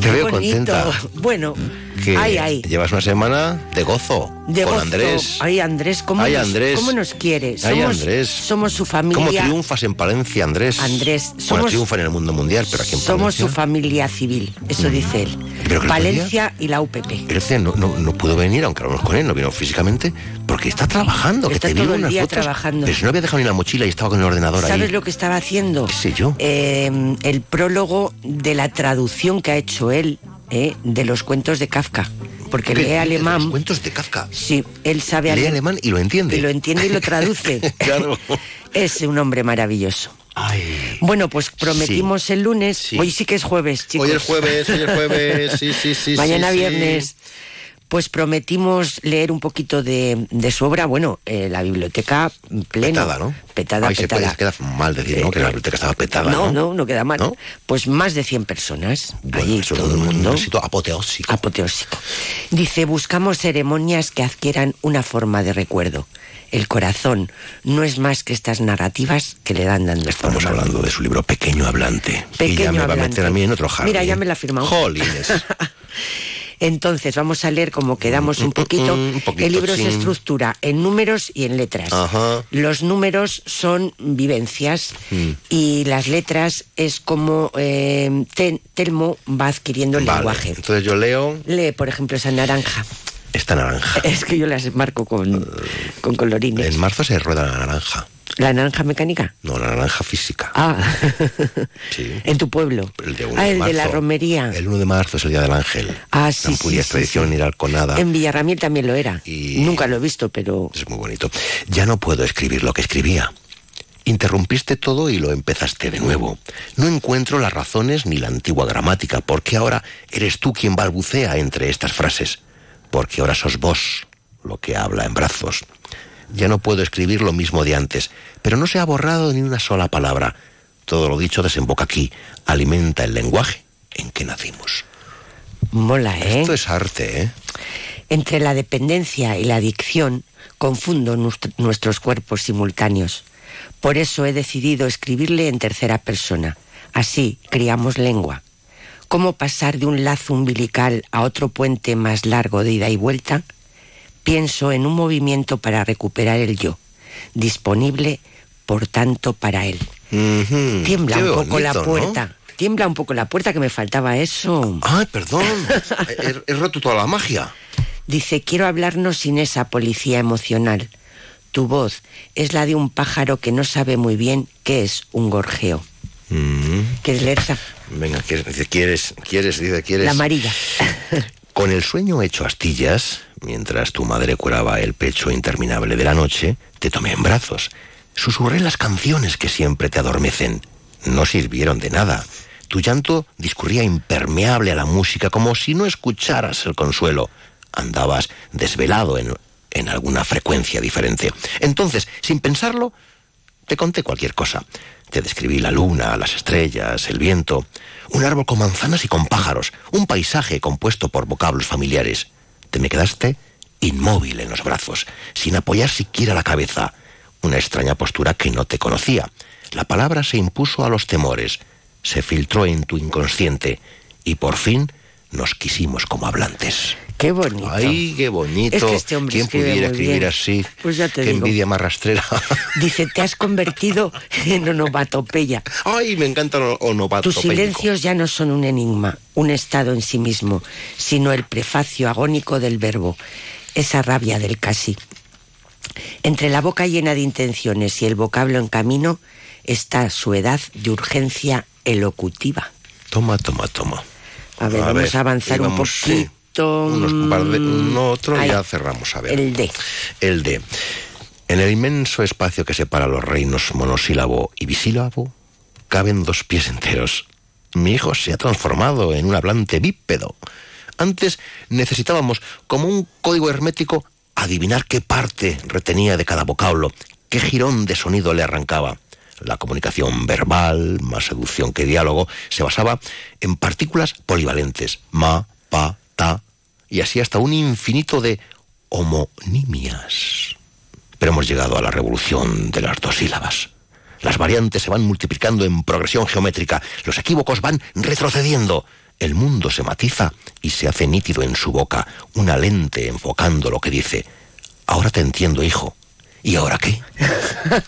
Te veo Bonito. contenta. Bueno, Que ay, ay. llevas una semana de gozo De con gozo. Andrés. Ay, Andrés, ¿cómo, Ay, nos, Andrés. cómo nos quiere? Ay, Somos, Andrés. somos su familia. ¿Cómo triunfas en Palencia, Andrés? Andrés, Bueno, somos- triunfa en el mundo mundial, pero aquí en Somos Palencia. su familia civil, eso dice él. Mm. Que el otro Valencia y la UPP. Él decía, no, no, no pudo venir, aunque hablamos con él, no vino físicamente, porque está trabajando. que Está te todo el día fotos, trabajando. Pero si no había dejado ni la mochila y estaba con el ordenador ¿Sabes ahí. lo que estaba haciendo? ¿Qué sé yo? Eh, el prólogo de la traducción que ha hecho él eh, de los cuentos de Kafka. Porque ¿Qué lee alemán. Los cuentos de Kafka. Sí, él sabe Lee ale- alemán y lo entiende. Y lo entiende y lo traduce. claro. Es un hombre maravilloso. Bueno, pues prometimos el lunes. Hoy sí que es jueves, chicos. Hoy es jueves, hoy es jueves, sí, sí, sí. Mañana sí, sí. viernes. Pues prometimos leer un poquito de, de su obra. Bueno, eh, la biblioteca plena. Petada, ¿no? Petada, Ahí se petada. puede, queda mal decir, ¿no? Que la biblioteca estaba petada, no, ¿no? no, no queda mal. Pues más de 100 personas. allí todo el mundo. Un éxito apoteósico. Apoteósico. Dice, buscamos ceremonias que adquieran una forma de recuerdo. El corazón no es más que estas narrativas que le dan dando Estamos forma. hablando de su libro Pequeño Hablante. y Pequeño ya me va a Hablante. meter a mí en otro jardín. Mira, ya me la ha firmado. Jolines. Entonces, vamos a leer como quedamos un poquito. Un poquito, el libro sí. se estructura en números y en letras. Ajá. Los números son vivencias Mm. y las letras es como eh, Te- Telmo va adquiriendo el Vale, lenguaje. Entonces yo leo Lee, por ejemplo, esa naranja. esta naranja. Es que yo las marco con, con colorines. En marzo se rueda la naranja. ¿La naranja mecánica? No, la naranja física. Ah, Sí. en tu pueblo. El de 1 ah, de el de la romería. El 1 de marzo es el Día del Ángel. Ah, sí, tradición sí. ir al Conada. En Villarramiel también lo era. Nunca lo he visto, pero... Es muy bonito. Ya no puedo escribir lo que escribía. Interrumpiste todo y lo empezaste de nuevo. No encuentro las razones ni la antigua gramática, porque ahora eres tú quien balbucea entre estas frases. Porque ahora sos vos lo que habla en brazos. Ya no puedo escribir lo mismo de antes, pero no se ha borrado ni una sola palabra. Todo lo dicho desemboca aquí, alimenta el lenguaje en que nacimos. Mola, ¿eh? Esto es arte, ¿eh? Entre la dependencia y la adicción confundo nuestros cuerpos simultáneos. Por eso he decidido escribirle en tercera persona. Así criamos lengua. ¿Cómo pasar de un lazo umbilical a otro puente más largo de ida y vuelta? Pienso en un movimiento para recuperar el yo, disponible, por tanto, para él. Tiembla qué un poco la puerta. Tiembla un poco la puerta que me faltaba eso. Ay, perdón. he, he roto toda la magia. Dice, quiero hablarnos sin esa policía emocional. Tu voz es la de un pájaro que no sabe muy bien qué es un gorjeo. ¿Quieres leerla? Mm. Venga, ¿quieres? ¿quieres? ¿Quieres? Dice, ¿quieres? La amarilla. Con el sueño hecho astillas, mientras tu madre curaba el pecho interminable de la noche, te tomé en brazos. Susurré las canciones que siempre te adormecen. No sirvieron de nada. Tu llanto discurría impermeable a la música, como si no escucharas el consuelo. Andabas desvelado en, en alguna frecuencia diferente. Entonces, sin pensarlo, te conté cualquier cosa. Te describí la luna, las estrellas, el viento, un árbol con manzanas y con pájaros, un paisaje compuesto por vocablos familiares. Te me quedaste inmóvil en los brazos, sin apoyar siquiera la cabeza, una extraña postura que no te conocía. La palabra se impuso a los temores, se filtró en tu inconsciente y por fin nos quisimos como hablantes. Qué bonito. Ay, qué bonito. Es que este hombre ¿Quién pudiera escribir bien. así? Pues ya te Qué digo. envidia más rastrera. Dice, te has convertido en onomatopeya. Ay, me encanta lo Tus silencios ya no son un enigma, un estado en sí mismo, sino el prefacio agónico del verbo, esa rabia del casi. Entre la boca llena de intenciones y el vocablo en camino está su edad de urgencia elocutiva. Toma, toma, toma. A ver, vamos a avanzar un íbamos, sí, poquito. Unos par de, un otro Ahí. ya cerramos. A ver. El D. El D. En el inmenso espacio que separa los reinos monosílabo y bisílabo, caben dos pies enteros. Mi hijo se ha transformado en un hablante bípedo. Antes necesitábamos, como un código hermético, adivinar qué parte retenía de cada vocablo, qué jirón de sonido le arrancaba. La comunicación verbal, más seducción que diálogo, se basaba en partículas polivalentes, ma, pa, ta, y así hasta un infinito de homonimias. Pero hemos llegado a la revolución de las dos sílabas. Las variantes se van multiplicando en progresión geométrica, los equívocos van retrocediendo. El mundo se matiza y se hace nítido en su boca, una lente enfocando lo que dice. Ahora te entiendo, hijo. ¿Y ahora qué?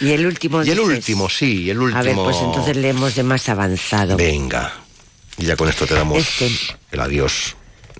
Y el último. Y el dices- último, sí, el último. A ver, pues entonces leemos de más avanzado. Venga. Y ya con esto te damos Este. el adiós.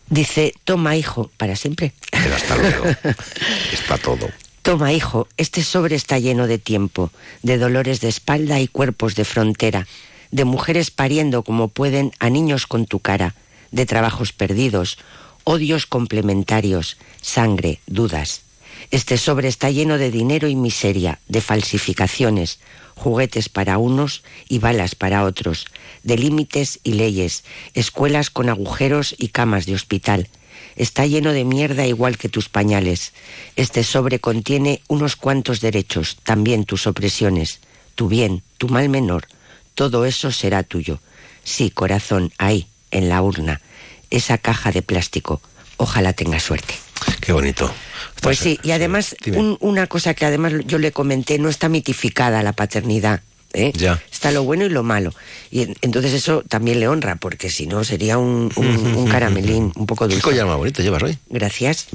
Dice, toma hijo, para siempre. Hasta luego. Está todo. Toma, hijo, este sobre está lleno de tiempo, de dolores de espalda y cuerpos de frontera, de mujeres pariendo como pueden a niños con tu cara, de trabajos perdidos, odios complementarios, sangre, dudas. Este sobre está lleno de dinero y miseria, de falsificaciones, juguetes para unos y balas para otros, de límites y leyes, escuelas con agujeros y camas de hospital, Está lleno de mierda igual que tus pañales. Este sobre contiene unos cuantos derechos, también tus opresiones, tu bien, tu mal menor. Todo eso será tuyo. Sí, corazón, ahí, en la urna. Esa caja de plástico. Ojalá tenga suerte. Qué bonito. Pues sí, y además, un- una cosa que además yo le comenté, no está mitificada la paternidad. ¿eh? Ya. Está lo bueno y lo malo. Y en- entonces eso también le honra, porque si no sería un, un- un caramelín un poco ¿Qué dulce. collar más bonito llevas hoy? Gracias.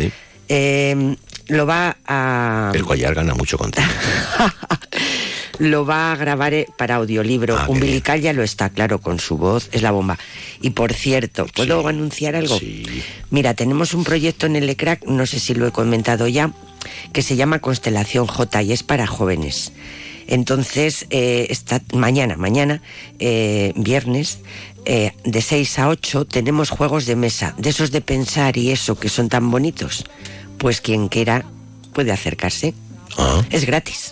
Eh, lo va a El collar gana mucho contigo. lo va a grabar eh, para audiolibro. Ah, Umbilical ya lo está, claro, con su voz, es la bomba. Y por cierto, ¿puedo anunciar algo? Mira, tenemos un proyecto en el ECRAC, no sé si lo he comentado ya, que se llama Constelación J y es para jóvenes. Entonces, eh, esta, mañana, mañana, eh, viernes, eh, de 6 a 8, tenemos juegos de mesa, de esos de pensar y eso que son tan bonitos. Pues quien quiera puede acercarse. Es gratis.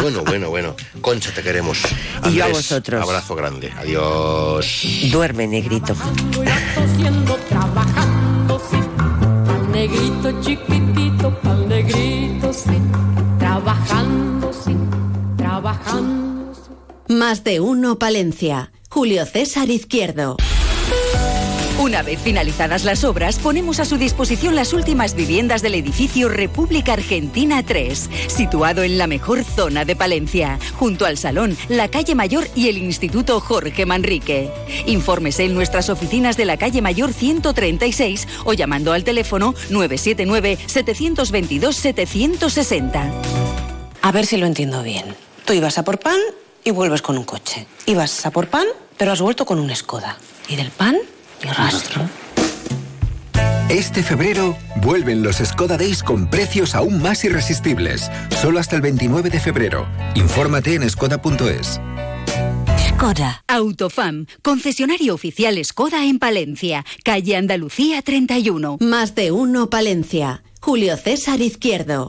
Bueno, bueno, bueno. Concha, te queremos. Y yo a Andrés, vosotros. Abrazo grande. Adiós. Duerme, negrito. tosiendo, trabajando, sí. Pa'l negrito chiquitito, pa'l negrito, sí. Trabajando, sí. Trabajando. Más de uno Palencia. Julio César Izquierdo. Una vez finalizadas las obras, ponemos a su disposición las últimas viviendas del edificio República Argentina 3, situado en la mejor zona de Palencia, junto al Salón, la Calle Mayor y el Instituto Jorge Manrique. Infórmese en nuestras oficinas de la Calle Mayor 136 o llamando al teléfono 979-722-760. A ver si lo entiendo bien. Tú ibas a por pan y vuelves con un coche. Ibas a por pan, pero has vuelto con un Skoda. Y del pan, rastro. Este febrero vuelven los Skoda Days con precios aún más irresistibles. Solo hasta el 29 de febrero. Infórmate en skoda.es. Skoda. Autofam, concesionario oficial Skoda en Palencia, calle Andalucía 31. Más de uno Palencia. Julio César Izquierdo.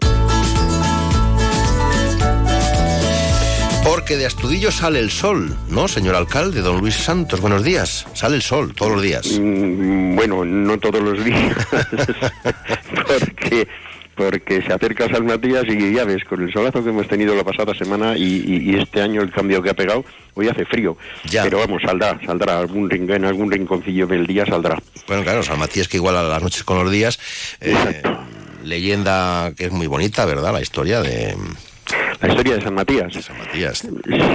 Porque de Astudillo sale el sol, ¿no, señor alcalde, don Luis Santos? Buenos días. Sale el sol todos los días. Mm, Bueno, no todos los días, porque porque se acerca San Matías y ya ves, con el solazo que hemos tenido la pasada semana y, y- y este año el cambio que ha pegado, hoy hace frío. Pero vamos, saldrá, saldrá, algún rincón, en algún rinconcillo del día saldrá. Bueno, claro, San Matías que igual a las noches con los días. eh, leyenda que es muy bonita, ¿verdad? La historia de... La historia de San Matías. San Matías.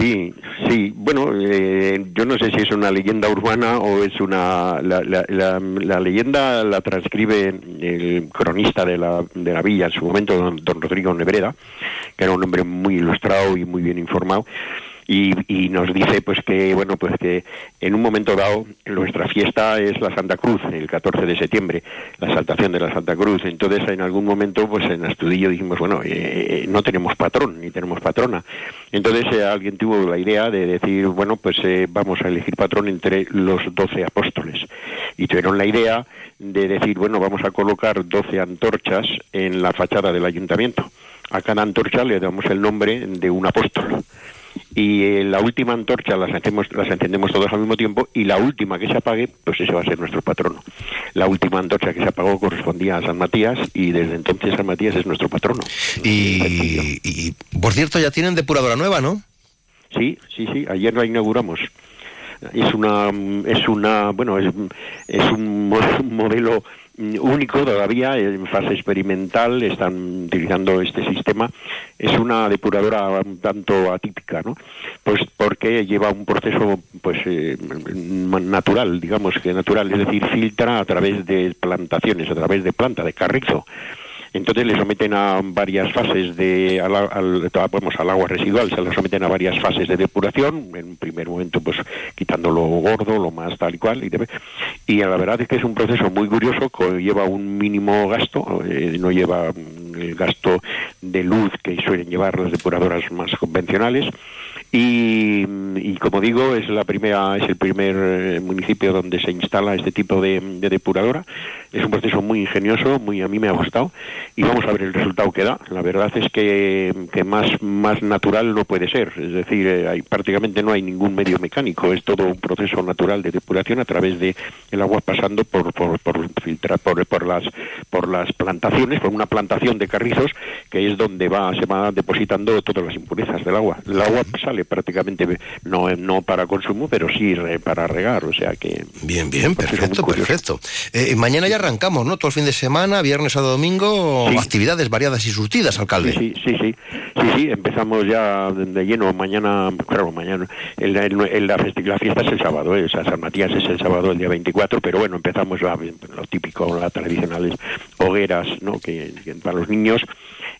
Sí, sí. Bueno, eh, yo no sé si es una leyenda urbana o es una... La, la- la- la leyenda la transcribe el cronista de la, de la villa en su momento, don, don Rodrigo Nebreda, que era un hombre muy ilustrado y muy bien informado. Y, y nos dice pues que bueno pues que en un momento dado nuestra fiesta es la Santa Cruz el 14 de septiembre la saltación de la Santa Cruz. Entonces en algún momento pues en Astudillo dijimos bueno eh, no tenemos patrón ni tenemos patrona. Entonces eh, alguien tuvo la idea de decir bueno pues eh, vamos a elegir patrón entre los doce apóstoles. Y tuvieron la idea de decir bueno vamos a colocar doce antorchas en la fachada del ayuntamiento. A cada antorcha le damos el nombre de un apóstol y eh, la última antorcha las hacemos, las encendemos todos al mismo tiempo y la última que se apague, pues ese va a ser nuestro patrono. La última antorcha que se apagó correspondía a San Matías y desde entonces San Matías es nuestro patrono. Y, y, por cierto, ya tienen depuradora nueva, ¿no? Sí, sí, sí, ayer la inauguramos. Es una, es una, bueno, es, es un, mo- un modelo único todavía en fase experimental, están utilizando este sistema. Es una depuradora un tanto atípica, ¿no? Pues porque lleva un proceso, pues, eh, mm, natural, digamos que natural, es decir, filtra a través de plantaciones, a través de planta, de carrizo. Entonces le someten a varias fases de al, al- vamos, al agua residual, se le someten a varias fases de depuración. En un primer momento, pues quitando lo gordo, lo más tal y cual. Y, de- y la verdad es que es un proceso muy curioso, que lleva un mínimo gasto, eh, no lleva mm, el gasto de luz que suelen llevar las depuradoras más convencionales. Y, y como digo, es la primera, es el primer eh, municipio donde se instala este tipo de, de depuradora. Es un proceso muy ingenioso, muy a mí me ha gustado y vamos a ver el resultado que da. La verdad es que, que más, más natural no puede ser. Es decir, eh, hay, prácticamente no hay ningún medio mecánico. Es todo un proceso natural de depuración a través de el agua pasando por, por, por, filtrar, por, por, las, por las plantaciones, por una plantación de carrizos que es donde va, se va depositando todas las impurezas del agua. El agua sale prácticamente no, no para consumo, pero sí re- para regar. O sea que. Bien, bien, perfecto, perfecto. Eh, mañana ya arrancamos, ¿no? Todo el fin de semana, viernes a domingo, actividades variadas y surtidas, alcalde. Sí, sí, sí, sí, sí, empezamos ya de lleno mañana, claro, mañana, el, el- el- la, festi- la fiesta es el sábado, ¿eh? o sea, San Matías es el sábado, el día 24, pero bueno, empezamos la- lo típico, las tradicionales hogueras, ¿no?, que, que para los niños,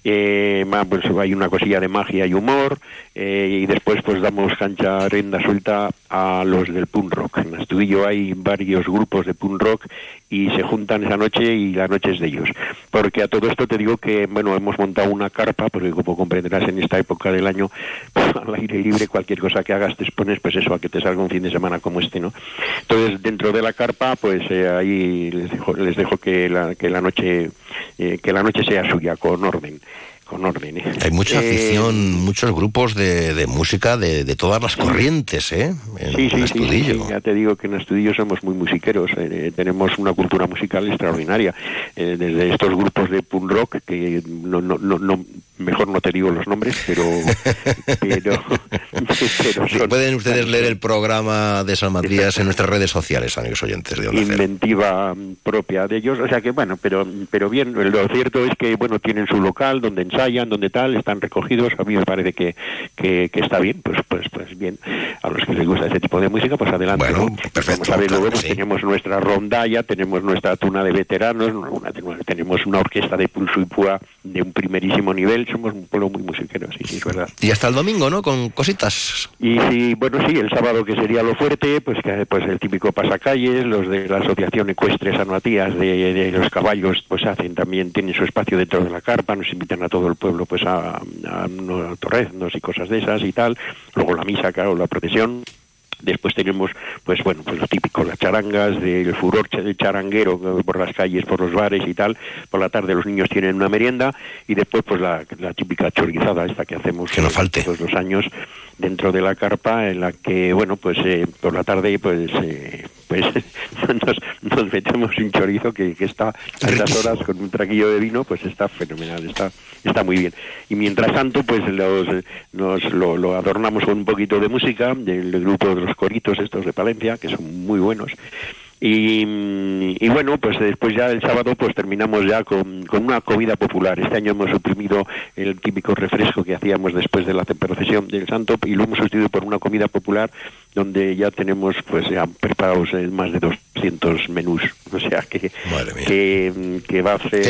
eh, pues hay una cosilla de magia y humor, eh, y después pues damos cancha rienda suelta a los del punk rock. En Astudillo hay varios grupos de punk rock y se juntan esa noche y la noche es de ellos. Porque a todo esto te digo que, bueno, hemos montado una carpa, porque como comprenderás en esta época del año, al aire libre, cualquier cosa que hagas te expones, pues eso, a que te salga un fin de semana como este, ¿no? Entonces, dentro de la carpa, pues eh, ahí les dejo, les dejo que la, que la noche, eh, que la noche sea suya, con orden. Con orden, ¿eh? Hay mucha Eh, afición, muchos grupos de, de música de, de todas las corrientes, ¿eh? En, Sí, sí, en sí, Astudillo. sí, ya te digo que en Astudillo somos muy musiqueros, eh, tenemos una cultura musical extraordinaria, eh, desde estos grupos de punk rock, que no, no, no, no- mejor no te digo los nombres, pero... pero, pero son- pueden ustedes leer el programa de San Matías en nuestras redes sociales, amigos oyentes de Onda inventiva propia de ellos, o sea que bueno, pero pero bien, lo cierto es que bueno, tienen su local donde ensayan, donde tal, están recogidos, a mí me parece que, que, que está bien, pues pues pues bien, a los que les gusta este tipo de música, pues adelante, ¿no? Vamos a ver, luego pues, tenemos nuestra rondalla, tenemos nuestra tuna de veteranos, una- tenemos una orquesta de pulso y púa de un primerísimo nivel, somos un pueblo muy musiquero, sí, sí, es verdad. Y hasta el domingo, ¿no? Con cositas. Y sí, bueno, sí, el sábado que sería lo fuerte, pues que pues el típico pasacalles, los de la Asociación Ecuestre San Matías de, de los caballos, pues hacen también, tienen su espacio dentro de la carpa, nos invitan a todo el pueblo pues a, a, a torreznos y cosas de esas y tal. Luego la misa, claro, la procesión. Después tenemos, pues bueno, pues lo típico, las charangas, del furor del charanguero eh, por las calles, por los bares y tal. Por la tarde los niños tienen una merienda y después pues la, la típica chorizada esta que hacemos Que no falte. todos los años dentro de la carpa en la que, bueno, pues eh, por la tarde pues eh, pues nos, nos metemos un chorizo que, que está a estas horas con un traguillo de vino, pues está fenomenal, está está muy bien. Y mientras tanto, pues los, nos lo, lo adornamos con un poquito de música del grupo de los coritos estos de Palencia, que son muy buenos. Y, y bueno, pues después ya el sábado pues terminamos ya con, con una comida popular. Este año hemos suprimido el típico refresco que hacíamos después de la procesión del santo y lo hemos sustituido por una comida popular donde ya tenemos pues ya preparados más de 200 menús. O sea que, que, que va a ser,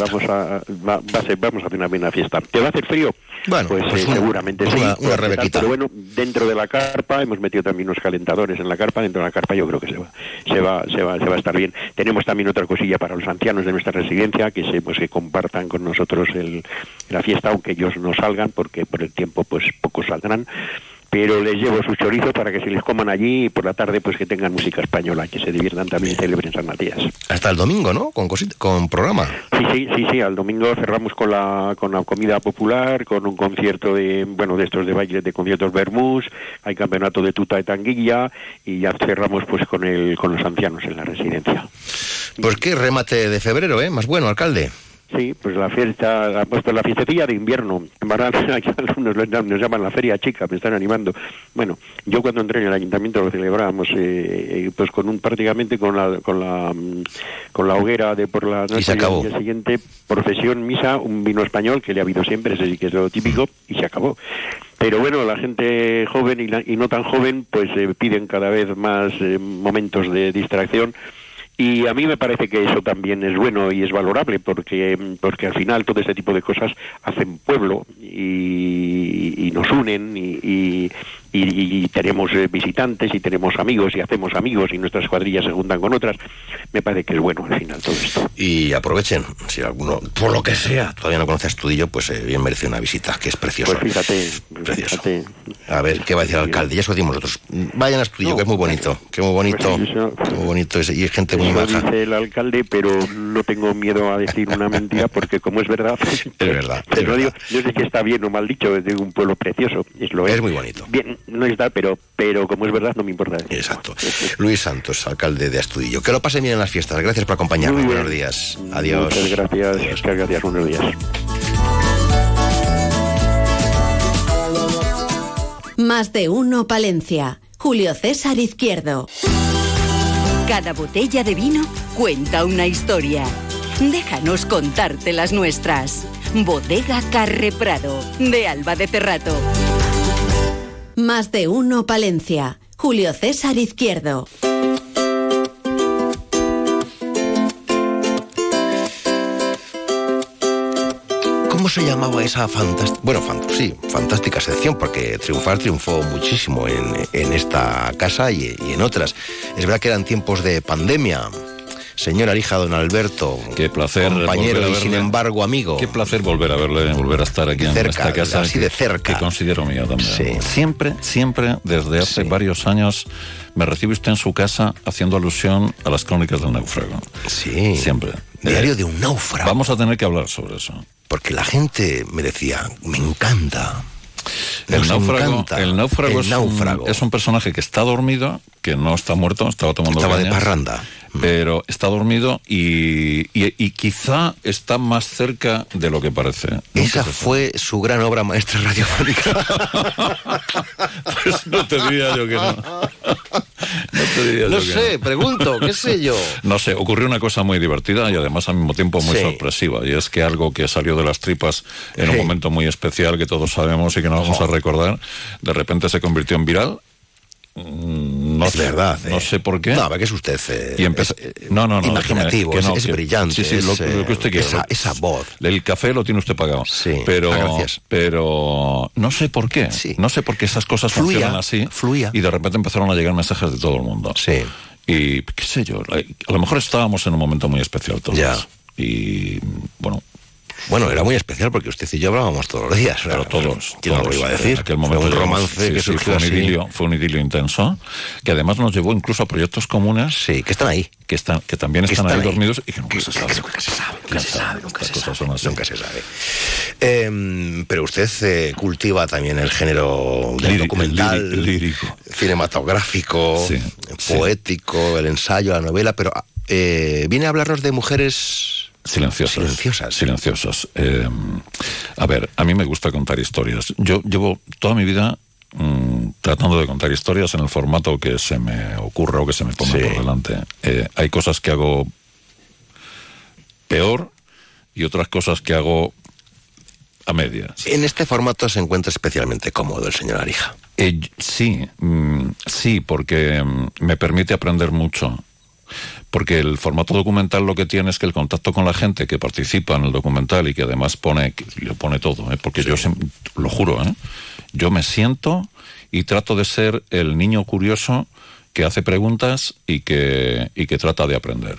vamos a, va, va a ser, vamos a hacer una buena fiesta. ¿Te va a hacer frío? Bueno, pues, pues eh, una- seguramente pues sí. una- una rebequita. Pero bueno, dentro de la carpa hemos metido también unos calentadores en la carpa. Dentro de la carpa yo creo que se va, se se va, se va a estar bien. Tenemos también otra cosilla para los ancianos de nuestra residencia que se, pues, que compartan con nosotros el, la fiesta, aunque ellos no salgan porque por el tiempo pues pocos saldrán. Pero les llevo su chorizo para que se les coman allí y por la tarde pues que tengan música española, que se diviertan también y celebren San Matías. Hasta el domingo, ¿no? Con, con programa. Sí, sí, sí, sí, al domingo cerramos con la, con la comida popular, con un concierto de, bueno, de estos de baile, de conciertos Bermús, hay campeonato de tuta de tanguilla y ya cerramos pues con el, con los ancianos en la residencia. Pues qué remate de febrero, ¿eh? Más bueno, alcalde. Sí, pues la fiesta, la- pues, pues la fiestecilla de invierno. Aquí algunos lo- nos llaman la feria chica, me están animando. Bueno, yo cuando entré en el ayuntamiento lo celebrábamos, eh, eh, pues con un prácticamente con la con la mm, con la hoguera de por la noche se acabó. al día siguiente procesión, misa, un vino español que le ha habido siempre, ese sí que es lo típico y se acabó. Pero bueno, la gente joven y, la- y no tan joven pues eh, piden cada vez más eh, momentos de distracción y a mí me parece que eso también es bueno y es valorable porque, porque al final todo este tipo de cosas hacen pueblo y, y nos unen y, y- y- y tenemos eh, visitantes y tenemos amigos y hacemos amigos y nuestras cuadrillas se juntan con otras. me parece que es bueno al final todo esto. Y aprovechen, si alguno, por lo que sea, todavía no conoce a Estudillo, pues eh, bien merece una visita, que es precioso. Pues fíjate, Precioso. fíjate. A ver, ¿qué va a decir el alcalde? Ya eso decimos nosotros. Vayan a Estudillo, que es muy bonito, que es muy bonito, Pues eso- que muy bonito, es- y hay gente muy maja. dice el alcalde, pero no tengo miedo a decir una mentira porque como es verdad, Es verdad, es pero no, verdad. digo, no sé si está bien o mal dicho, es de un pueblo precioso, es lo Es muy bonito. Bien, no está, pero pero como es verdad no me importa. Exacto. Luis Santos, alcalde de Astudillo. Que lo pasen bien en las fiestas. Gracias por acompañarnos. Buenos días. Adiós. Muchas gracias, muchas gracias, buenos días. Más de uno Palencia. Julio César Izquierdo. Cada botella de vino cuenta una historia. Déjanos contarte las nuestras. Bodega Carre Prado, de Alba de Cerrato. Más de uno Palencia. Julio César Izquierdo. ¿Cómo se llamaba esa fantástica, bueno, sí, fantástica sección? Porque triunfar triunfó muchísimo en, esta casa y en otras. Es verdad que eran tiempos de pandemia. Señor Arija, don Alberto. Qué placer Compañero a y sin embargo amigo. Qué placer volver a verle, volver a estar aquí en cerca, esta casa. así que- de cerca. Que considero mía también. Sí. Siempre, siempre, desde hace varios años, me recibe usted en su casa haciendo alusión a las crónicas del náufrago. Sí. Siempre. Diario Eh, de un náufrago. Vamos a tener que hablar sobre eso. Porque la gente me decía, me encanta. El náufrago, el náufrago, el es, un- náufrago. es un personaje que está dormido, que no está muerto, estaba tomando Estaba de parranda. Pero está dormido y, y- y quizá está más cerca de lo que parece. Nunca Esa fue su gran obra maestra radiofónica. Pues no te diría yo que no. No te diría No yo que sé, pregunto, qué sé yo. No sé, ocurrió una cosa muy divertida y además al mismo tiempo muy Sí. sorpresiva. Y es que algo que salió de las tripas en un momento muy especial que todos sabemos y que no vamos a recordar, de repente se convirtió en viral. Mm, No Es sé, verdad, No eh. sé por qué. No, que es usted eh, Y empezó- es, eh, no, no, no. imaginativo, que no, es, brillante. Sí, sí, lo, es, eh, lo que usted quiera. Esa, esa voz. El café lo tiene usted pagado. Sí, pero, ah, gracias. pero no sé por qué. No sé por qué esas cosas Fluía, funcionan así. fluía. Y de repente empezaron a llegar mensajes de todo el mundo. Sí. Y qué sé yo, a lo mejor estábamos en un momento muy especial todos. Ya. Y bueno. Bueno, era muy especial porque usted y yo hablábamos todos los días. Pero todos. ¿Quién todos. lo iba a decir? En aquel Fue un romance sí, que sí, surgió fue un, idilio, fue un idilio intenso, que además nos llevó incluso a proyectos comunes. Sí, que están ahí. Que, están, que también Que están, están ahí ahí. dormidos y que nunca se sabe. Nunca se sabe, nunca ¿Quién se sabe, nunca se sabe. Nunca se sabe. Em, pero usted eh, cultiva también el género del documental, lírico, cinematográfico, sí. poético, el ensayo, la novela, pero eh, viene a hablarnos de mujeres Silenciosas. Silenciosas. Eh, a ver, a mí me gusta contar historias. Yo llevo toda mi vida mm, tratando de contar historias en el formato que se me ocurra o que se me ponga Sí. por delante. Eh, hay cosas que hago peor y otras cosas que hago a medias. En este formato se encuentra especialmente cómodo el señor Arija. Eh, sí, mm, sí, porque mm, me permite aprender mucho. Porque el formato documental lo que tiene es que el contacto con la gente que participa en el documental y que además pone, lo pone todo, ¿eh? porque yo siem- lo juro, ¿eh? yo me siento y trato de ser el niño curioso que hace preguntas y que, y que trata de aprender.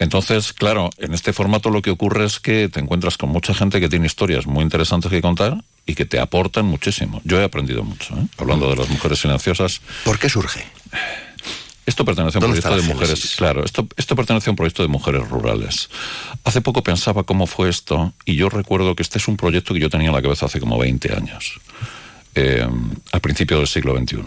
Entonces, claro, en este formato lo que ocurre es que te encuentras con mucha gente que tiene historias muy interesantes que contar y que te aportan muchísimo. Yo he aprendido mucho, ¿eh? hablando de las mujeres silenciosas. ¿Por qué surge? Esto pertenece a un ¿Dónde está proyecto de mujeres. génesis? Claro, esto, esto pertenece a un proyecto de mujeres rurales. Hace poco pensaba cómo fue esto y yo recuerdo que este es un proyecto que yo tenía en la cabeza hace como 20 años, eh, al principio del siglo XXI.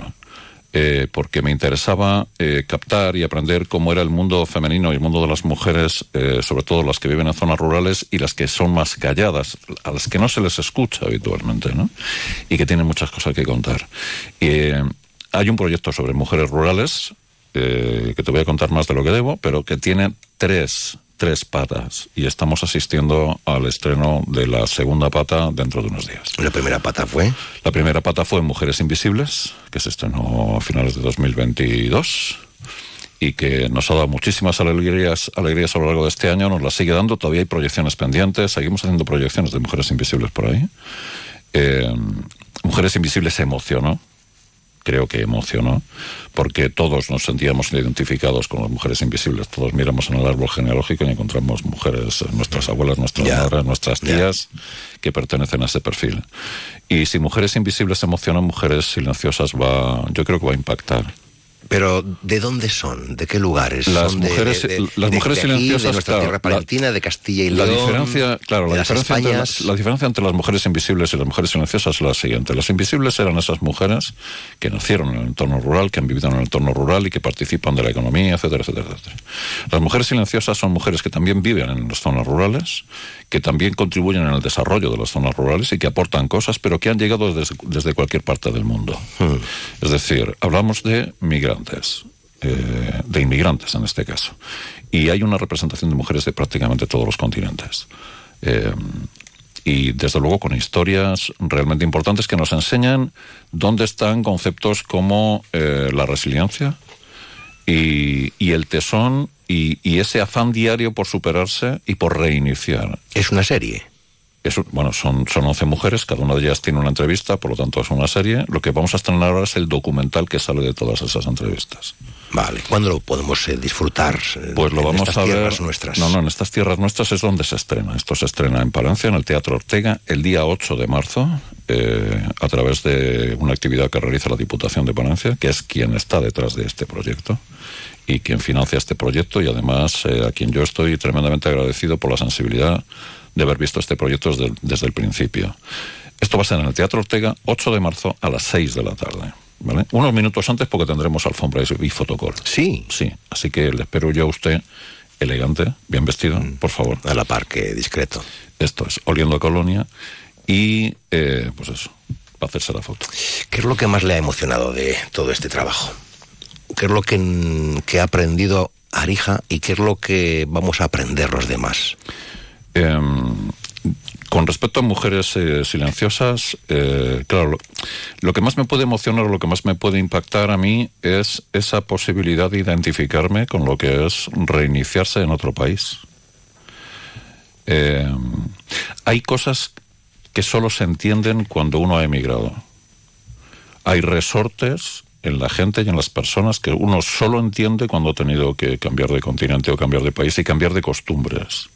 eh, porque me interesaba eh, captar y aprender cómo era el mundo femenino y el mundo de las mujeres, eh, sobre todo las que viven en zonas rurales y las que son más calladas, a las que no se les escucha habitualmente, ¿no? Y que tienen muchas cosas que contar. Eh, hay un proyecto sobre mujeres rurales, eh, que te voy a contar más de lo que debo, pero que tiene tres, tres patas y estamos asistiendo al estreno de la segunda pata dentro de unos días. ¿La primera pata fue? La primera pata fue Mujeres Invisibles, que se estrenó a finales de 2022 y que nos ha dado muchísimas alegrías, alegrías a lo largo de este año, nos las sigue dando, todavía hay proyecciones pendientes, seguimos haciendo proyecciones de Mujeres Invisibles por ahí. Eh, Mujeres Invisibles se emocionó, creo que emocionó, porque todos nos sentíamos identificados con las mujeres invisibles. Todos miramos en el árbol genealógico y encontramos mujeres, nuestras abuelas, nuestras madres, nuestras tías, que pertenecen a ese perfil. Y si Mujeres Invisibles emocionan, Mujeres Silenciosas va, yo creo que va a impactar. Pero ¿de dónde son? ¿De qué lugares? Las ¿Son mujeres, de- de- las de- mujeres de aquí, silenciosas, de nuestra claro, tierra palentina, de Castilla y La León. diferencia, claro, la diferencia, entre la diferencia entre las mujeres invisibles y las mujeres silenciosas es la siguiente. Las invisibles eran esas mujeres que nacieron en el entorno rural, que han vivido en el entorno rural y que participan de la economía, etcétera, etcétera, etcétera. Las mujeres silenciosas son mujeres que también viven en las zonas rurales, que también contribuyen en el desarrollo de las zonas rurales y que aportan cosas, pero que han llegado desde, desde cualquier parte del mundo. Es decir, hablamos de migrantes, eh, de inmigrantes en este caso. Y hay una representación de mujeres de prácticamente todos los continentes. Eh, y desde luego con historias realmente importantes que nos enseñan dónde están conceptos como eh, la resiliencia y, y el tesón y, y ese afán diario por superarse y por reiniciar. Es una serie. Es bueno, son, son 11 mujeres, cada una de ellas tiene una entrevista, por lo tanto es una serie. Lo que vamos a estrenar ahora es el documental que sale de todas esas entrevistas. Vale, ¿cuándo lo podemos eh, disfrutar? eh, Pues lo en vamos estas a ver. tierras nuestras. No, no, en estas tierras nuestras es donde se estrena. Esto se estrena en Palencia, en el Teatro Ortega, el día 8 de marzo, eh, a través de una actividad que realiza la Diputación de Palencia, que es quien está detrás de este proyecto y quien financia este proyecto y además eh, a quien yo estoy tremendamente agradecido por la sensibilidad de haber visto este proyecto desde, desde el principio. Esto va a ser en el Teatro Ortega, 8 de marzo a las 6 de la tarde. ¿vale? Unos minutos antes porque tendremos alfombra y fotocall. Sí. Sí, así que le espero yo a usted elegante, bien vestido, por favor. A la par que discreto. Esto es, oliendo a colonia y, eh, pues eso, para hacerse la foto. ¿Qué es lo que más le ha emocionado de todo este trabajo? ¿Qué es lo que, que ha aprendido Arija y qué es lo que vamos a aprender los demás? Em, con respecto a mujeres eh, silenciosas, eh, claro, lo, lo que más me puede emocionar lo que más me puede impactar a mí es esa posibilidad de identificarme con lo que es reiniciarse en otro país. Em, hay cosas que solo se entienden cuando uno ha emigrado. Hay resortes en la gente y en las personas que uno solo entiende cuando ha tenido que cambiar de continente o cambiar de país y cambiar de costumbres.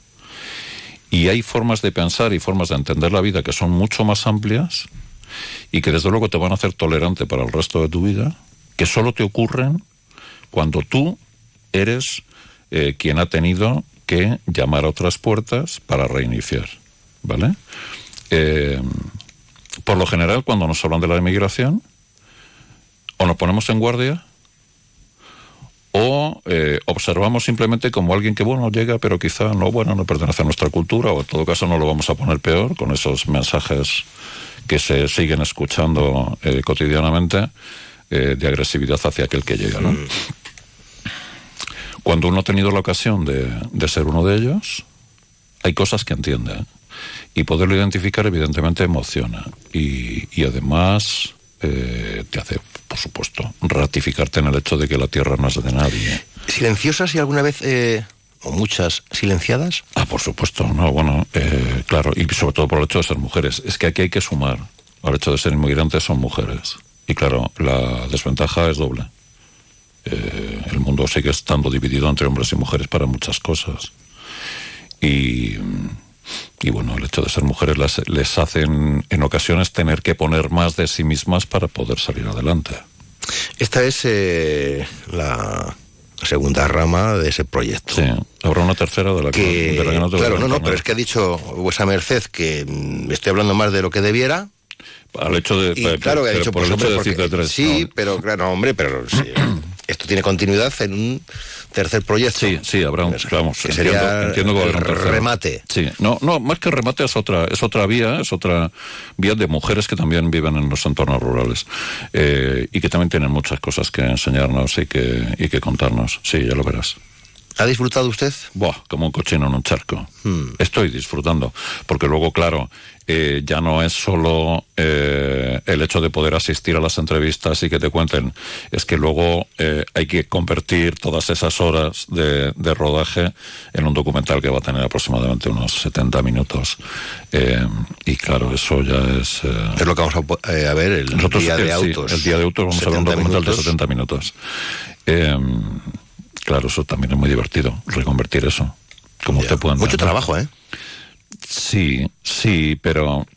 Y hay formas de pensar y formas de entender la vida que son mucho más amplias y que desde luego te van a hacer tolerante para el resto de tu vida, que solo te ocurren cuando tú eres eh, quien ha tenido que llamar a otras puertas para reiniciar. ¿Vale? Eh, por lo general, cuando nos hablan de la inmigración, o nos ponemos en guardia o eh, observamos simplemente como alguien que, bueno, llega, pero quizá no, bueno, no pertenece a nuestra cultura, o en todo caso no lo vamos a poner peor con esos mensajes que se siguen escuchando eh, cotidianamente eh, de agresividad hacia aquel que llega, ¿no? Cuando uno ha tenido la ocasión de, de ser uno de ellos, hay cosas que entiende. Y poderlo identificar, evidentemente, emociona. Y, y además eh, te hace, por supuesto, ratificarte en el hecho de que la tierra no es de nadie. ¿Silenciosas y alguna vez, eh, o muchas, silenciadas? Ah, por supuesto, no, bueno, eh, claro, y sobre todo por el hecho de ser mujeres. Es que aquí hay que sumar al hecho de ser inmigrantes son mujeres. Y claro, la desventaja es doble. Eh, el mundo sigue estando dividido entre hombres y mujeres para muchas cosas. Y, y bueno, el hecho de ser mujeres las- les hacen en ocasiones tener que poner más de sí mismas para poder salir adelante. Esta es eh, la segunda rama de ese proyecto. Sí, habrá una tercera de la que, Que, de la que no te claro, no, no, pero es que ha dicho vuesa merced que mm, estoy hablando más de lo que debiera. Al hecho de. Y claro que ha dicho, por pues el hecho hombre, de porque- tres, sí, ¿no? pero claro, hombre, pero sí, esto tiene continuidad en un tercer proyecto. Sí, sí, habrá un, vamos, que entiendo, sería entiendo que un remate. Sí, no, no, más que remate es otra, es otra vía, es otra vía de mujeres que también viven en los entornos rurales eh, y que también tienen muchas cosas que enseñarnos y que, y que contarnos. Sí, ya lo verás. ¿Ha disfrutado usted? Buah, como un cochino en un charco. Estoy disfrutando, porque luego, claro, eh, ya no es solo eh, el hecho de poder asistir a las entrevistas y que te cuenten, es que luego eh, hay que convertir todas esas horas de, de rodaje en un documental que va a tener aproximadamente unos 70 minutos. Eh, y claro, eso ya es... eh, Es lo que vamos a, eh, a ver, el nosotros, día de sí, autos. el día de autos vamos a ver un 70 documental minutos. de 70 minutos. Claro, eso también es muy divertido, reconvertir eso. Como usted puede Mucho trabajo, ¿eh? Sí, sí, pero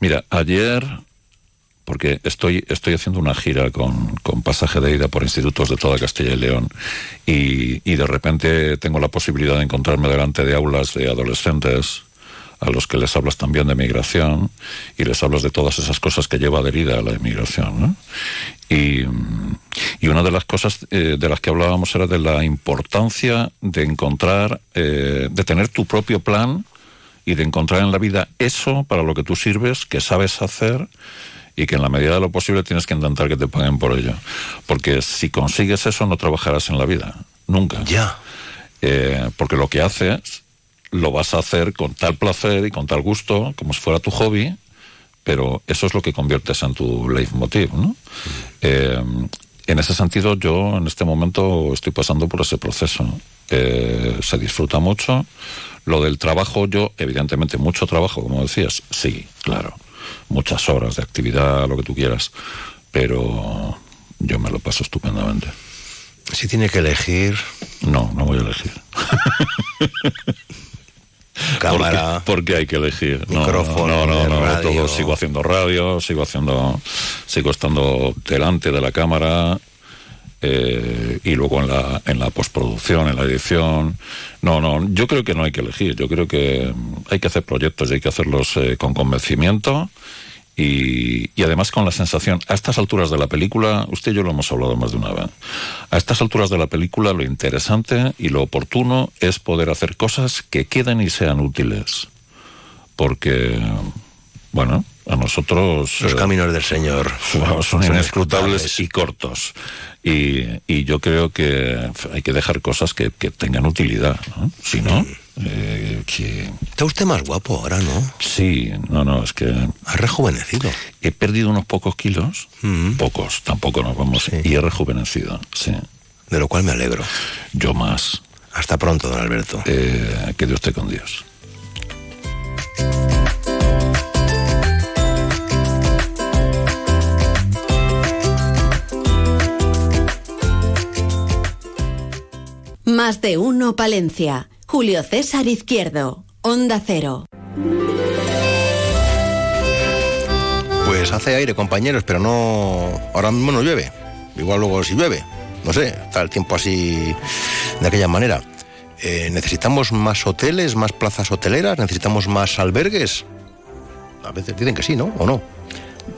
mira, ayer, porque estoy, estoy haciendo una gira con, con pasaje de ida por institutos de toda Castilla y León y, y de repente tengo la posibilidad de encontrarme delante de aulas de adolescentes a los que les hablas también de migración y les hablas de todas esas cosas que lleva adherida a la inmigración. ¿no? Y, y una de las cosas eh, de las que hablábamos era de la importancia de encontrar, eh, de tener tu propio plan y de encontrar en la vida eso para lo que tú sirves, que sabes hacer y que en la medida de lo posible tienes que intentar que te paguen por ello. Porque si consigues eso no trabajarás en la vida, nunca. Ya. Eh, porque lo que haces lo vas a hacer con tal placer y con tal gusto, como si fuera tu hobby, pero eso es lo que conviertes en tu leitmotiv, ¿no? Eh, en ese sentido, yo en este momento estoy pasando por ese proceso. Eh, se disfruta mucho. Lo del trabajo, yo, evidentemente, mucho trabajo, como decías, sí, claro. Muchas horas de actividad, lo que tú quieras. Pero yo me lo paso estupendamente. Si tiene que elegir. No, no voy a elegir. Cámara. Porque, porque hay que elegir. No, Micrófono, No, no, todo sigo haciendo radio, sigo haciendo, sigo estando delante de la cámara eh, y luego en la, en la postproducción, en la edición. No, no, yo creo que no hay que elegir. Yo creo que hay que hacer proyectos y hay que hacerlos eh, con convencimiento. Y, y además con la sensación, a estas alturas de la película, usted y yo lo hemos hablado más de una vez, a estas alturas de la película lo interesante y lo oportuno es poder hacer cosas que queden y sean útiles. Porque, bueno, a nosotros... Los eh, caminos del Señor son, son inescrutables inescrutables. y cortos. Y, y yo creo que hay que dejar cosas que, que tengan utilidad. ¿no? Si no, eh, que... Está usted más guapo ahora, ¿no? Sí, no, no, es que... Ha rejuvenecido. He perdido unos pocos kilos, pocos, tampoco nos vamos, y he rejuvenecido, sí. De lo cual me alegro. Yo más. Hasta pronto, don Alberto. Eh, que Dios esté con Dios. Más de uno Palencia. Julio César Izquierdo. Onda Cero. Pues hace aire, compañeros, pero no. Ahora mismo no llueve. Igual luego si llueve. No sé, está el tiempo así de aquella manera. Eh, ¿Necesitamos más hoteles, más plazas hoteleras? ¿Necesitamos más albergues? A veces dicen que sí, ¿no? ¿O no?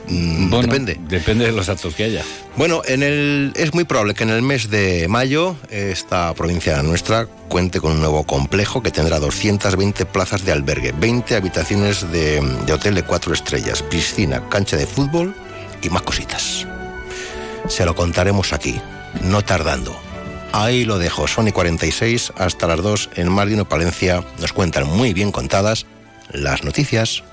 Mm, Bueno, depende. Depende de los datos que haya. Bueno, en el, es muy probable que en el mes de mayo esta provincia nuestra cuente con un nuevo complejo que tendrá 220 plazas de albergue, 20 habitaciones de, de hotel de cuatro estrellas, piscina, cancha de fútbol y más cositas. Se lo contaremos aquí, no tardando. Ahí lo dejo, Sony 46 hasta las 2 en Uno Palencia. Nos cuentan muy bien contadas las noticias.